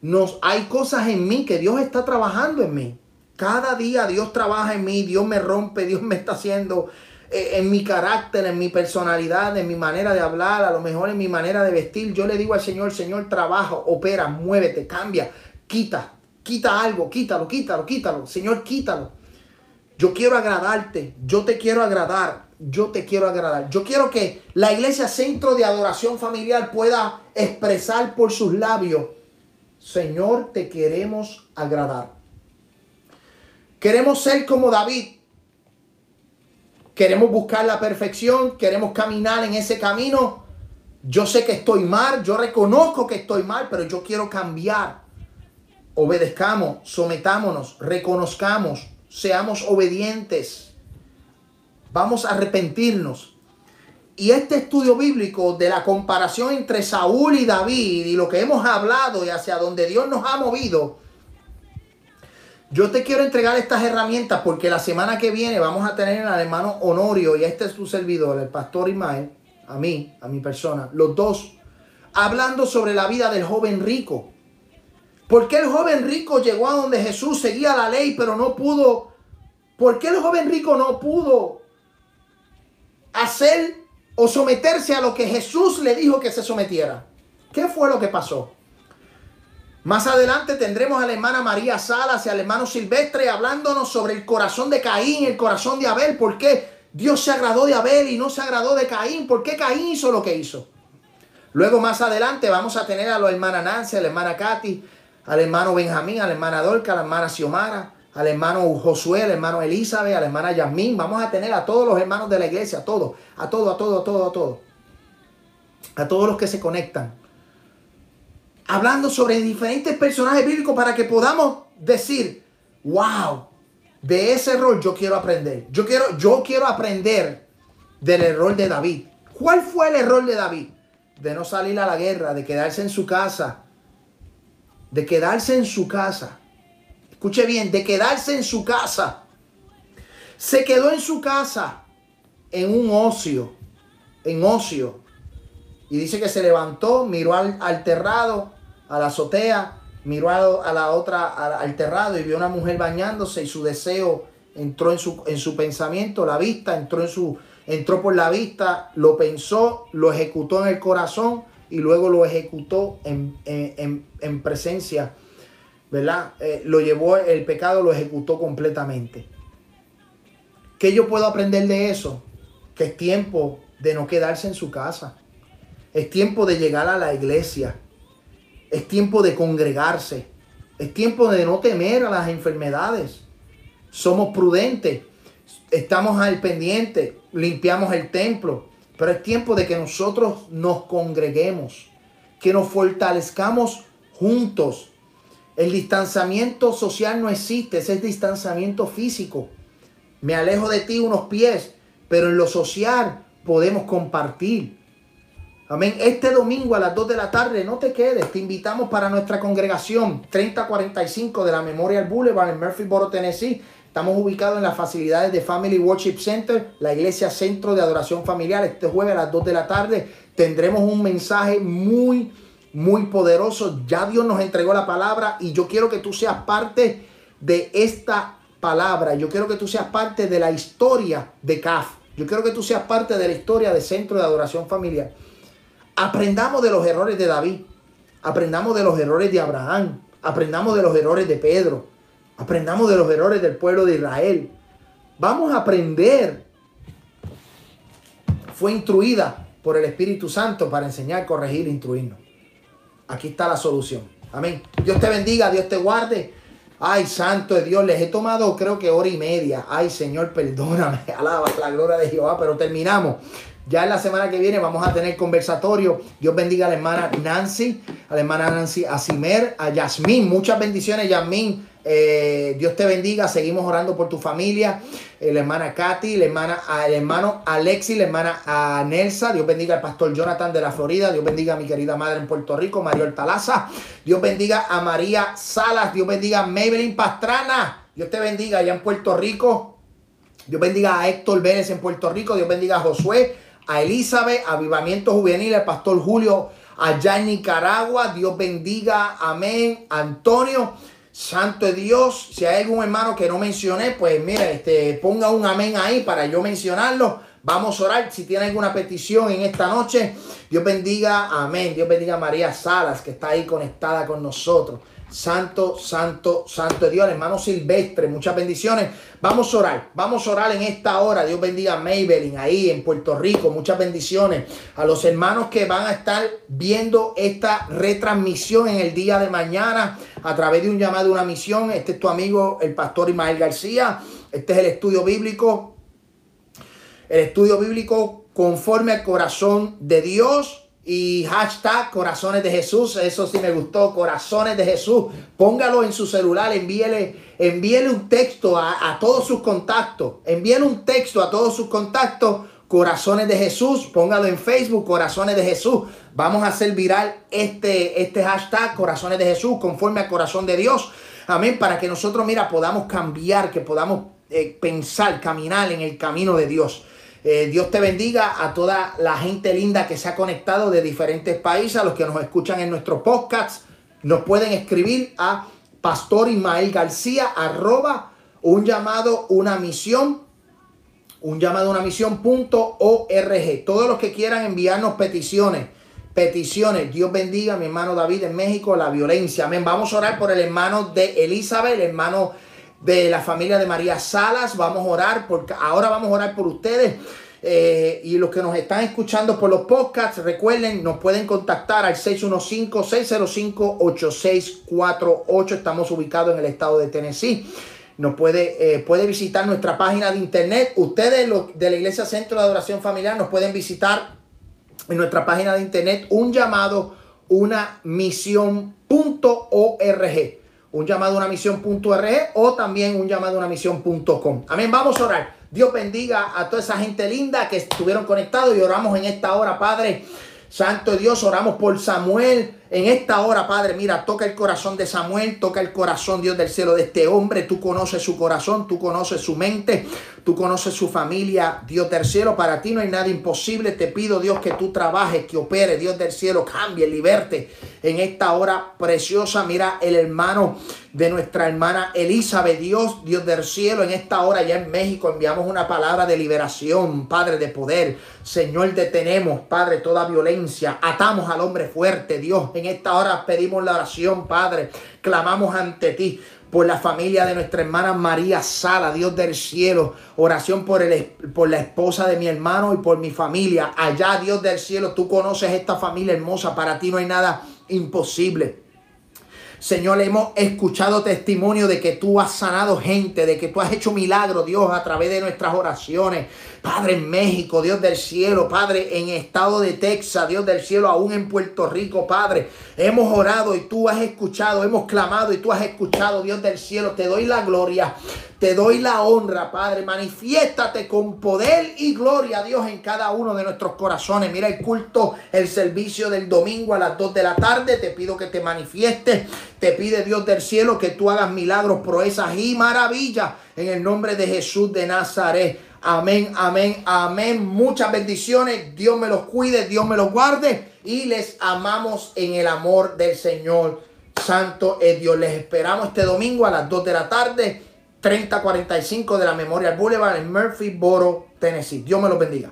Nos, hay cosas en mí que Dios está trabajando en mí. Cada día Dios trabaja en mí, Dios me rompe, Dios me está haciendo eh, en mi carácter, en mi personalidad, en mi manera de hablar, a lo mejor en mi manera de vestir. Yo le digo al Señor, Señor, trabaja, opera, muévete, cambia, quita, quita algo, quítalo, quítalo, quítalo. Señor, quítalo. Yo quiero agradarte, yo te quiero agradar, yo te quiero agradar. Yo quiero que la iglesia centro de adoración familiar pueda expresar por sus labios, Señor, te queremos agradar. Queremos ser como David, queremos buscar la perfección, queremos caminar en ese camino. Yo sé que estoy mal, yo reconozco que estoy mal, pero yo quiero cambiar. Obedezcamos, sometámonos, reconozcamos, seamos obedientes. Vamos a arrepentirnos. Y este estudio bíblico de la comparación entre Saúl y David y lo que hemos hablado y hacia donde Dios nos ha movido, yo te quiero entregar estas herramientas porque la semana que viene vamos a tener al hermano Honorio y este es su servidor, el pastor Ismael, a mí, a mi persona, los dos, hablando sobre la vida del joven rico. ¿Por qué el joven rico llegó a donde Jesús seguía la ley pero no pudo? ¿Por qué el joven rico no pudo hacer o someterse a lo que Jesús le dijo que se sometiera? ¿Qué fue lo que pasó? Más adelante tendremos a la hermana María Salas y al hermano Silvestre hablándonos sobre el corazón de Caín, el corazón de Abel. ¿Por qué Dios se agradó de Abel y no se agradó de Caín? ¿Por qué Caín hizo lo que hizo? Luego más adelante vamos a tener a la hermana Nancy, a la hermana Katy, al hermano Benjamín, a la hermana Dolca, a la hermana Xiomara, al hermano Josué, al hermano Elizabeth, a la hermana Yasmín. Vamos a tener a todos los hermanos de la iglesia, a todos, a todos, a todos, a todos, a todos. A todos los que se conectan hablando sobre diferentes personajes bíblicos para que podamos decir, wow, de ese error yo quiero aprender. Yo quiero, yo quiero aprender del error de David. ¿Cuál fue el error de David? De no salir a la guerra, de quedarse en su casa. De quedarse en su casa. Escuche bien, de quedarse en su casa. Se quedó en su casa en un ocio, en ocio. Y dice que se levantó, miró al, al terrado a la azotea, miró a, la otra, al terrado y vio a una mujer bañándose y su deseo entró en su, en su pensamiento, la vista entró en su, entró por la vista, lo pensó, lo ejecutó en el corazón y luego lo ejecutó en, presencia, ¿verdad? Eh, lo llevó, el pecado lo ejecutó completamente. ¿Qué yo puedo aprender de eso? Que es tiempo de no quedarse en su casa. Es tiempo de llegar a la iglesia. Es tiempo de congregarse. Es tiempo de no temer a las enfermedades. Somos prudentes. Estamos al pendiente. Limpiamos el templo. Pero es tiempo de que nosotros nos congreguemos. Que nos fortalezcamos juntos. El distanciamiento social no existe. Ese es distanciamiento físico. Me alejo de ti unos pies. Pero en lo social podemos compartir. Amén. Este domingo a las 2 de la tarde, no te quedes. Te invitamos para nuestra congregación 3045 de la Memorial Boulevard en Murphyboro, Tennessee. Estamos ubicados en las facilidades de Family Worship Center, la iglesia centro de adoración familiar. Este jueves a las 2 de la tarde tendremos un mensaje muy, muy poderoso. Ya Dios nos entregó la palabra y yo quiero que tú seas parte de esta palabra. Yo quiero que tú seas parte de la historia de CAF. Yo quiero que tú seas parte de la historia de Centro de Adoración Familiar. Aprendamos de los errores de David. Aprendamos de los errores de Abraham. Aprendamos de los errores de Pedro. Aprendamos de los errores del pueblo de Israel. Vamos a aprender. Fue instruida por el Espíritu Santo para enseñar, corregir instruirnos. Aquí está la solución. Amén. Dios te bendiga, Dios te guarde. Ay, santo de Dios, les he tomado creo que hora y media. Ay, Señor, perdóname. [LAUGHS] Alaba la gloria de Jehová, pero terminamos. Ya en la semana que viene vamos a tener conversatorio. Dios bendiga a la hermana Nancy, a la hermana Nancy Asimer, a Yasmín. Muchas bendiciones, Yasmín. Eh, Dios te bendiga. Seguimos orando por tu familia. Eh, la hermana Katy, hermana, el hermano Alexi, la hermana a Nelsa. Dios bendiga al pastor Jonathan de la Florida. Dios bendiga a mi querida madre en Puerto Rico, María Talaza. Dios bendiga a María Salas. Dios bendiga a Maybelline Pastrana. Dios te bendiga allá en Puerto Rico. Dios bendiga a Héctor Vélez en Puerto Rico. Dios bendiga a Josué, a Elizabeth, Avivamiento Juvenil, al pastor Julio allá en Nicaragua. Dios bendiga. Amén. Antonio. Santo de Dios, si hay algún hermano que no mencioné, pues mira, este, ponga un amén ahí para yo mencionarlo. Vamos a orar. Si tiene alguna petición en esta noche, Dios bendiga, amén. Dios bendiga a María Salas, que está ahí conectada con nosotros. Santo, santo, santo de Dios, hermano Silvestre, muchas bendiciones. Vamos a orar, vamos a orar en esta hora. Dios bendiga a Maybelline ahí en Puerto Rico, muchas bendiciones. A los hermanos que van a estar viendo esta retransmisión en el día de mañana a través de un llamado, una misión. Este es tu amigo, el pastor Ismael García. Este es el estudio bíblico. El estudio bíblico conforme al corazón de Dios y hashtag corazones de Jesús. Eso sí me gustó, corazones de Jesús. Póngalo en su celular, envíele, envíele un texto a, a todos sus contactos. Envíele un texto a todos sus contactos. Corazones de Jesús, póngalo en Facebook, Corazones de Jesús. Vamos a hacer viral este, este hashtag, Corazones de Jesús, conforme al corazón de Dios. Amén, para que nosotros, mira, podamos cambiar, que podamos eh, pensar, caminar en el camino de Dios. Eh, Dios te bendiga a toda la gente linda que se ha conectado de diferentes países, a los que nos escuchan en nuestro podcast. Nos pueden escribir a Pastor Ismael García, arroba un llamado, una misión, un llamado, una misión punto org. Todos los que quieran enviarnos peticiones, peticiones. Dios bendiga a mi hermano David en México, la violencia. Amén. Vamos a orar por el hermano de Elizabeth, el hermano de la familia de María Salas. Vamos a orar, porque ahora vamos a orar por ustedes. Eh, y los que nos están escuchando por los podcasts, recuerden, nos pueden contactar al 615-605-8648. Estamos ubicados en el estado de Tennessee. Nos puede, eh, puede visitar nuestra página de internet. Ustedes los de la Iglesia Centro de Adoración Familiar nos pueden visitar en nuestra página de internet un llamado, una misión.org un llamado a una misión.org o también un llamado a una misión.com. Amén, vamos a orar. Dios bendiga a toda esa gente linda que estuvieron conectados y oramos en esta hora, Padre. Santo Dios, oramos por Samuel, en esta hora, Padre, mira, toca el corazón de Samuel, toca el corazón, Dios del cielo, de este hombre. Tú conoces su corazón, tú conoces su mente, tú conoces su familia, Dios del cielo. Para ti no hay nada imposible. Te pido, Dios, que tú trabajes, que opere, Dios del cielo, cambie, liberte en esta hora preciosa. Mira, el hermano de nuestra hermana Elizabeth, Dios, Dios del cielo, en esta hora ya en México enviamos una palabra de liberación, Padre de poder. Señor, detenemos, Padre, toda violencia. Atamos al hombre fuerte, Dios en esta hora pedimos la oración, Padre. Clamamos ante ti por la familia de nuestra hermana María Sala, Dios del cielo. Oración por, el, por la esposa de mi hermano y por mi familia. Allá, Dios del cielo, tú conoces esta familia hermosa. Para ti no hay nada imposible. Señor, hemos escuchado testimonio de que tú has sanado gente, de que tú has hecho milagros, Dios, a través de nuestras oraciones. Padre, en México, Dios del cielo, Padre, en estado de Texas, Dios del cielo, aún en Puerto Rico, Padre. Hemos orado y tú has escuchado, hemos clamado y tú has escuchado, Dios del cielo. Te doy la gloria, te doy la honra, Padre. Manifiéstate con poder y gloria, Dios, en cada uno de nuestros corazones. Mira el culto, el servicio del domingo a las 2 de la tarde. Te pido que te manifiestes. Te pide Dios del cielo que tú hagas milagros, proezas y maravillas en el nombre de Jesús de Nazaret. Amén, amén, amén. Muchas bendiciones. Dios me los cuide, Dios me los guarde. Y les amamos en el amor del Señor. Santo es Dios. Les esperamos este domingo a las 2 de la tarde. 3045 de la Memorial Boulevard en Murphyboro, Tennessee. Dios me los bendiga.